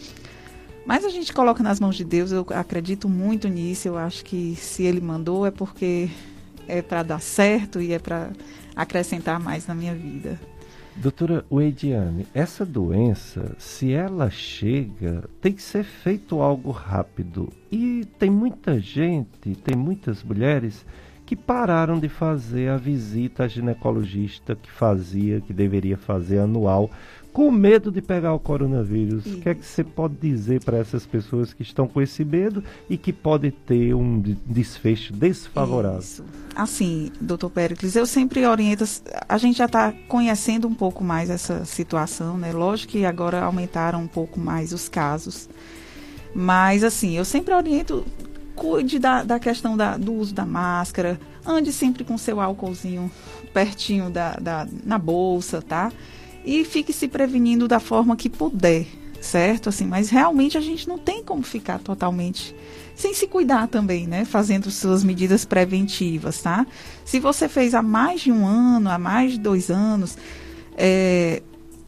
Mas a gente coloca nas mãos de Deus, eu acredito muito nisso. Eu acho que se Ele mandou é porque é para dar certo e é para acrescentar mais na minha vida. Doutora Weidiane, essa doença, se ela chega, tem que ser feito algo rápido. E tem muita gente, tem muitas mulheres que pararam de fazer a visita à ginecologista que fazia, que deveria fazer anual, com medo de pegar o coronavírus. O que é que você pode dizer para essas pessoas que estão com esse medo e que pode ter um desfecho desfavorável? Isso. Assim, doutor Péricles, eu sempre oriento, a gente já está conhecendo um pouco mais essa situação, né? Lógico que agora aumentaram um pouco mais os casos. Mas, assim, eu sempre oriento, cuide da, da questão da, do uso da máscara, ande sempre com seu álcoolzinho pertinho da, da, na bolsa, tá? E fique se prevenindo da forma que puder, certo? Assim, mas realmente a gente não tem como ficar totalmente sem se cuidar também, né? Fazendo suas medidas preventivas, tá? Se você fez há mais de um ano, há mais de dois anos, é,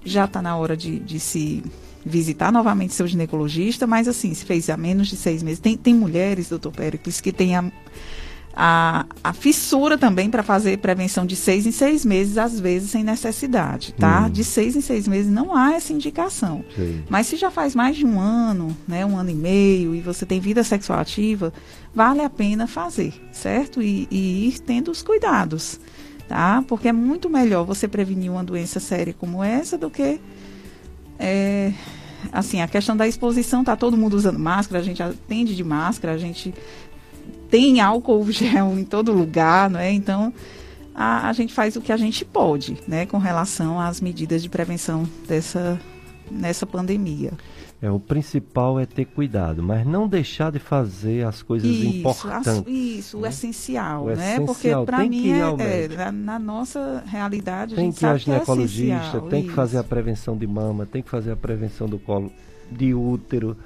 já está na hora de, de, se visitar novamente seu ginecologista, mas assim, se fez há menos de seis meses. Tem, tem mulheres, doutor Péricles, que têm a a, a fissura também para fazer prevenção de seis em seis meses, às vezes sem necessidade, tá? Hum. De seis em seis meses não há essa indicação. Sim. Mas se já faz mais de um ano, né, um ano e meio, e você tem vida sexual ativa, vale a pena fazer, certo? E, e ir tendo os cuidados, tá? Porque é muito melhor você prevenir uma doença séria como essa do que é, assim, a questão da exposição, tá todo mundo usando máscara, a gente atende de máscara, a gente tem álcool gel em todo lugar, não é? Então, a, a gente faz o que a gente pode, né, com relação às medidas de prevenção dessa nessa pandemia. É, o principal é ter cuidado, mas não deixar de fazer as coisas isso, importantes. As, isso, né? o essencial, o né? Essencial. Porque para mim, é, é, na, nossa realidade, tem a gente que ir ao ginecologista, é tem isso. que fazer a prevenção de mama, tem que fazer a prevenção do colo de útero.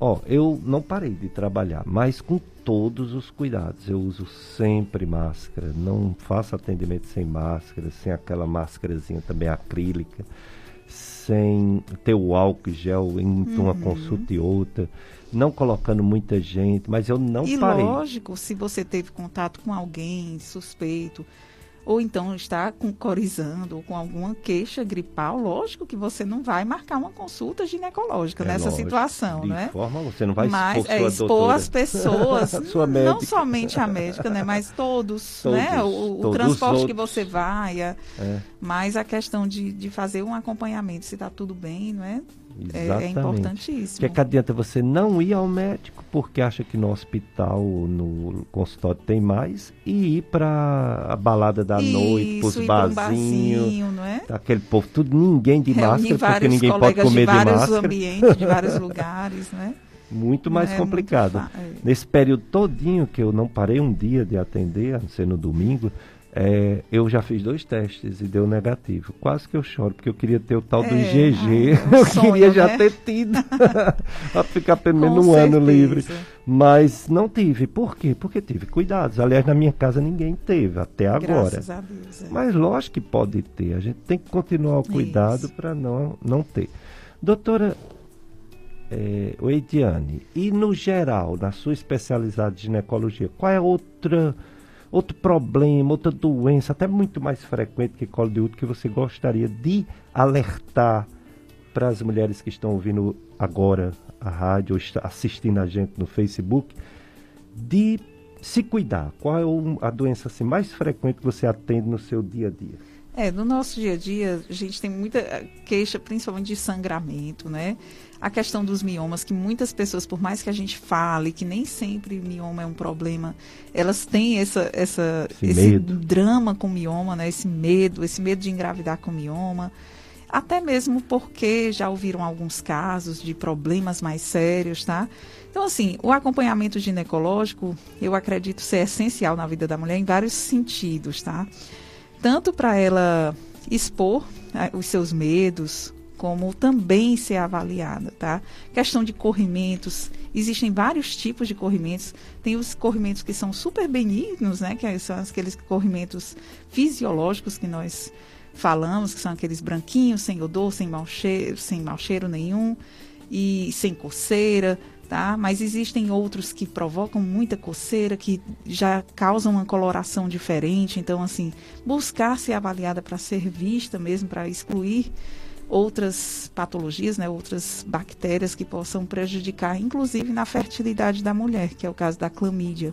Ó, eu não parei de trabalhar, mas com todos os cuidados. Eu uso sempre máscara, não faço atendimento sem máscara, sem aquela máscarazinha também acrílica, sem ter o álcool gel entre uhum. uma consulta e outra, não colocando muita gente, mas eu não e parei. E lógico, se você teve contato com alguém suspeito, ou então está com corizando ou com alguma queixa gripal, lógico que você não vai marcar uma consulta ginecológica é nessa lógico, situação, de né? Forma, você não vai mas expor, é, expor as pessoas, não somente a médica, né, mas todos, todos né? O, todos o transporte que você vai, é, é. mas a questão de, de fazer um acompanhamento, se está tudo bem, não é? Exatamente. É, é importantíssimo. Que, que adianta você não ir ao médico porque acha que no hospital, no consultório tem mais e ir para a balada da Isso, noite, para os barzinhos, barzinho, não é? aquele povo, tudo ninguém de Reunir máscara porque ninguém pode comer de, de máscara. ambientes, de vários lugares, não é? Muito mais é complicado. Muito é. Nesse período todinho que eu não parei um dia de atender, a não ser no domingo, é, eu já fiz dois testes e deu negativo. Quase que eu choro, porque eu queria ter o tal do É, IgG. ah, é eu sonho, queria já né? ter tido. para ficar pelo menos um ano certeza. livre. Mas não tive. Por quê? Porque tive cuidados. Aliás, na minha casa ninguém teve, até agora. Graças a Deus. é. Mas lógico que pode ter. A gente tem que continuar o cuidado para não, não ter. Doutora é, Oediane, e no geral, na sua especialidade de ginecologia, qual é outra, outro problema, outra doença, até muito mais frequente que colo de útero, que você gostaria de alertar para as mulheres que estão ouvindo agora a rádio ou assistindo a gente no Facebook, de se cuidar? Qual é a doença assim, mais frequente que você atende no seu dia a dia? É, no nosso dia a dia, a gente tem muita eh, queixa, principalmente de sangramento, né? A questão dos miomas, que muitas pessoas, por mais que a gente fale que nem sempre mioma é um problema, elas têm essa, essa, Esse esse drama com mioma, né? Esse medo, esse medo de engravidar com mioma. Até mesmo porque já ouviram alguns casos de problemas mais sérios, tá? Então, assim, o acompanhamento ginecológico, eu acredito ser essencial na vida da mulher em vários sentidos, tá? tanto para ela expor né, os seus medos, como também ser avaliada, tá? Questão de corrimentos, existem vários tipos de corrimentos. Tem os corrimentos que são super benignos, né? Que são aqueles corrimentos fisiológicos que nós falamos, que são aqueles branquinhos, sem odor, sem mau cheiro, sem mau cheiro nenhum e sem coceira, tá? Mas existem outros que provocam muita coceira, que já causam uma coloração diferente. Então, assim, buscar ser avaliada para ser vista mesmo, para excluir outras patologias, né, outras bactérias que possam prejudicar, inclusive na fertilidade da mulher, que é o caso da clamídia.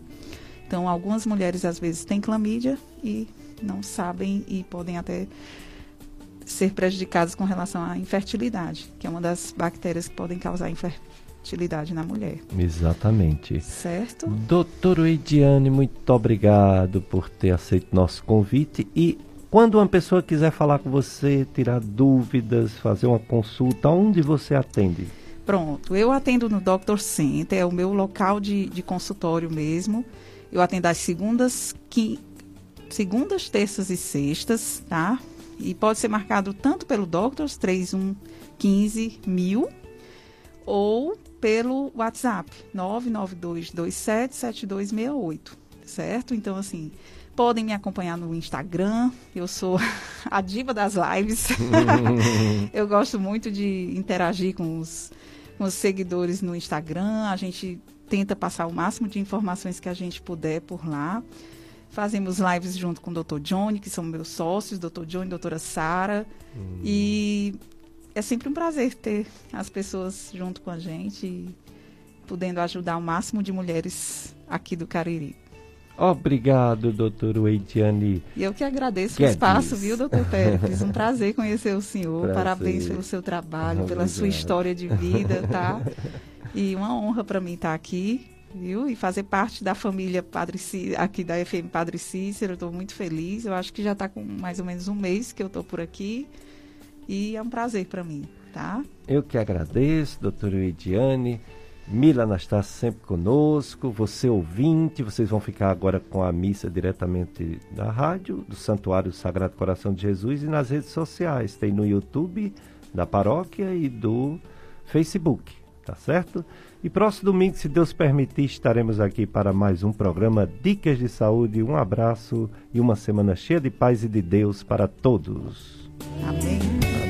Então, algumas mulheres às vezes têm clamídia e não sabem e podem até ser prejudicadas com relação à infertilidade, que é uma das bactérias que podem causar infertilidade na mulher. Exatamente. Certo? Doutor Ediane, muito obrigado por ter aceito nosso convite. E quando uma pessoa quiser falar com você, tirar dúvidas, fazer uma consulta, onde você atende? Pronto, eu atendo no Dr. Center, é o meu local de, de consultório mesmo. Eu atendo às segundas, qui, segundas, terças e sextas, tá? E pode ser marcado tanto pelo Doctors 3115 mil ou pelo WhatsApp 992277268, certo? Então, assim, podem me acompanhar no Instagram. Eu sou a diva das lives. eu gosto muito de interagir com os, com os seguidores no Instagram. A gente tenta passar o máximo de informações que a gente puder por lá. Fazemos lives junto com o Dr. Johnny, que são meus sócios, Dr. Johnny doutora Sara. Hum. E é sempre um prazer ter as pessoas junto com a gente, podendo ajudar o máximo de mulheres aqui do Cariri. Obrigado, doutor Weidiane. E eu que agradeço o espaço, viu, doutor Pérez? Um prazer conhecer o senhor. Prazer. Parabéns pelo seu trabalho, pela sua Obrigado. história de vida, tá? E uma honra para mim estar aqui, viu? E fazer parte da família Padre aqui da FM Padre Cícero. Estou muito feliz. Eu acho que já está com mais ou menos um mês que eu estou por aqui. E é um prazer para mim. tá? Eu que agradeço, doutora Ediane. Mila Anastácio sempre conosco, você ouvinte, vocês vão ficar agora com a missa diretamente da rádio, do Santuário Sagrado Coração de Jesus e nas redes sociais. Tem no YouTube da paróquia e do Facebook, tá certo? E próximo domingo, se Deus permitir, estaremos aqui para mais um programa Dicas de Saúde. Um abraço e uma semana cheia de paz e de Deus para todos. Amém.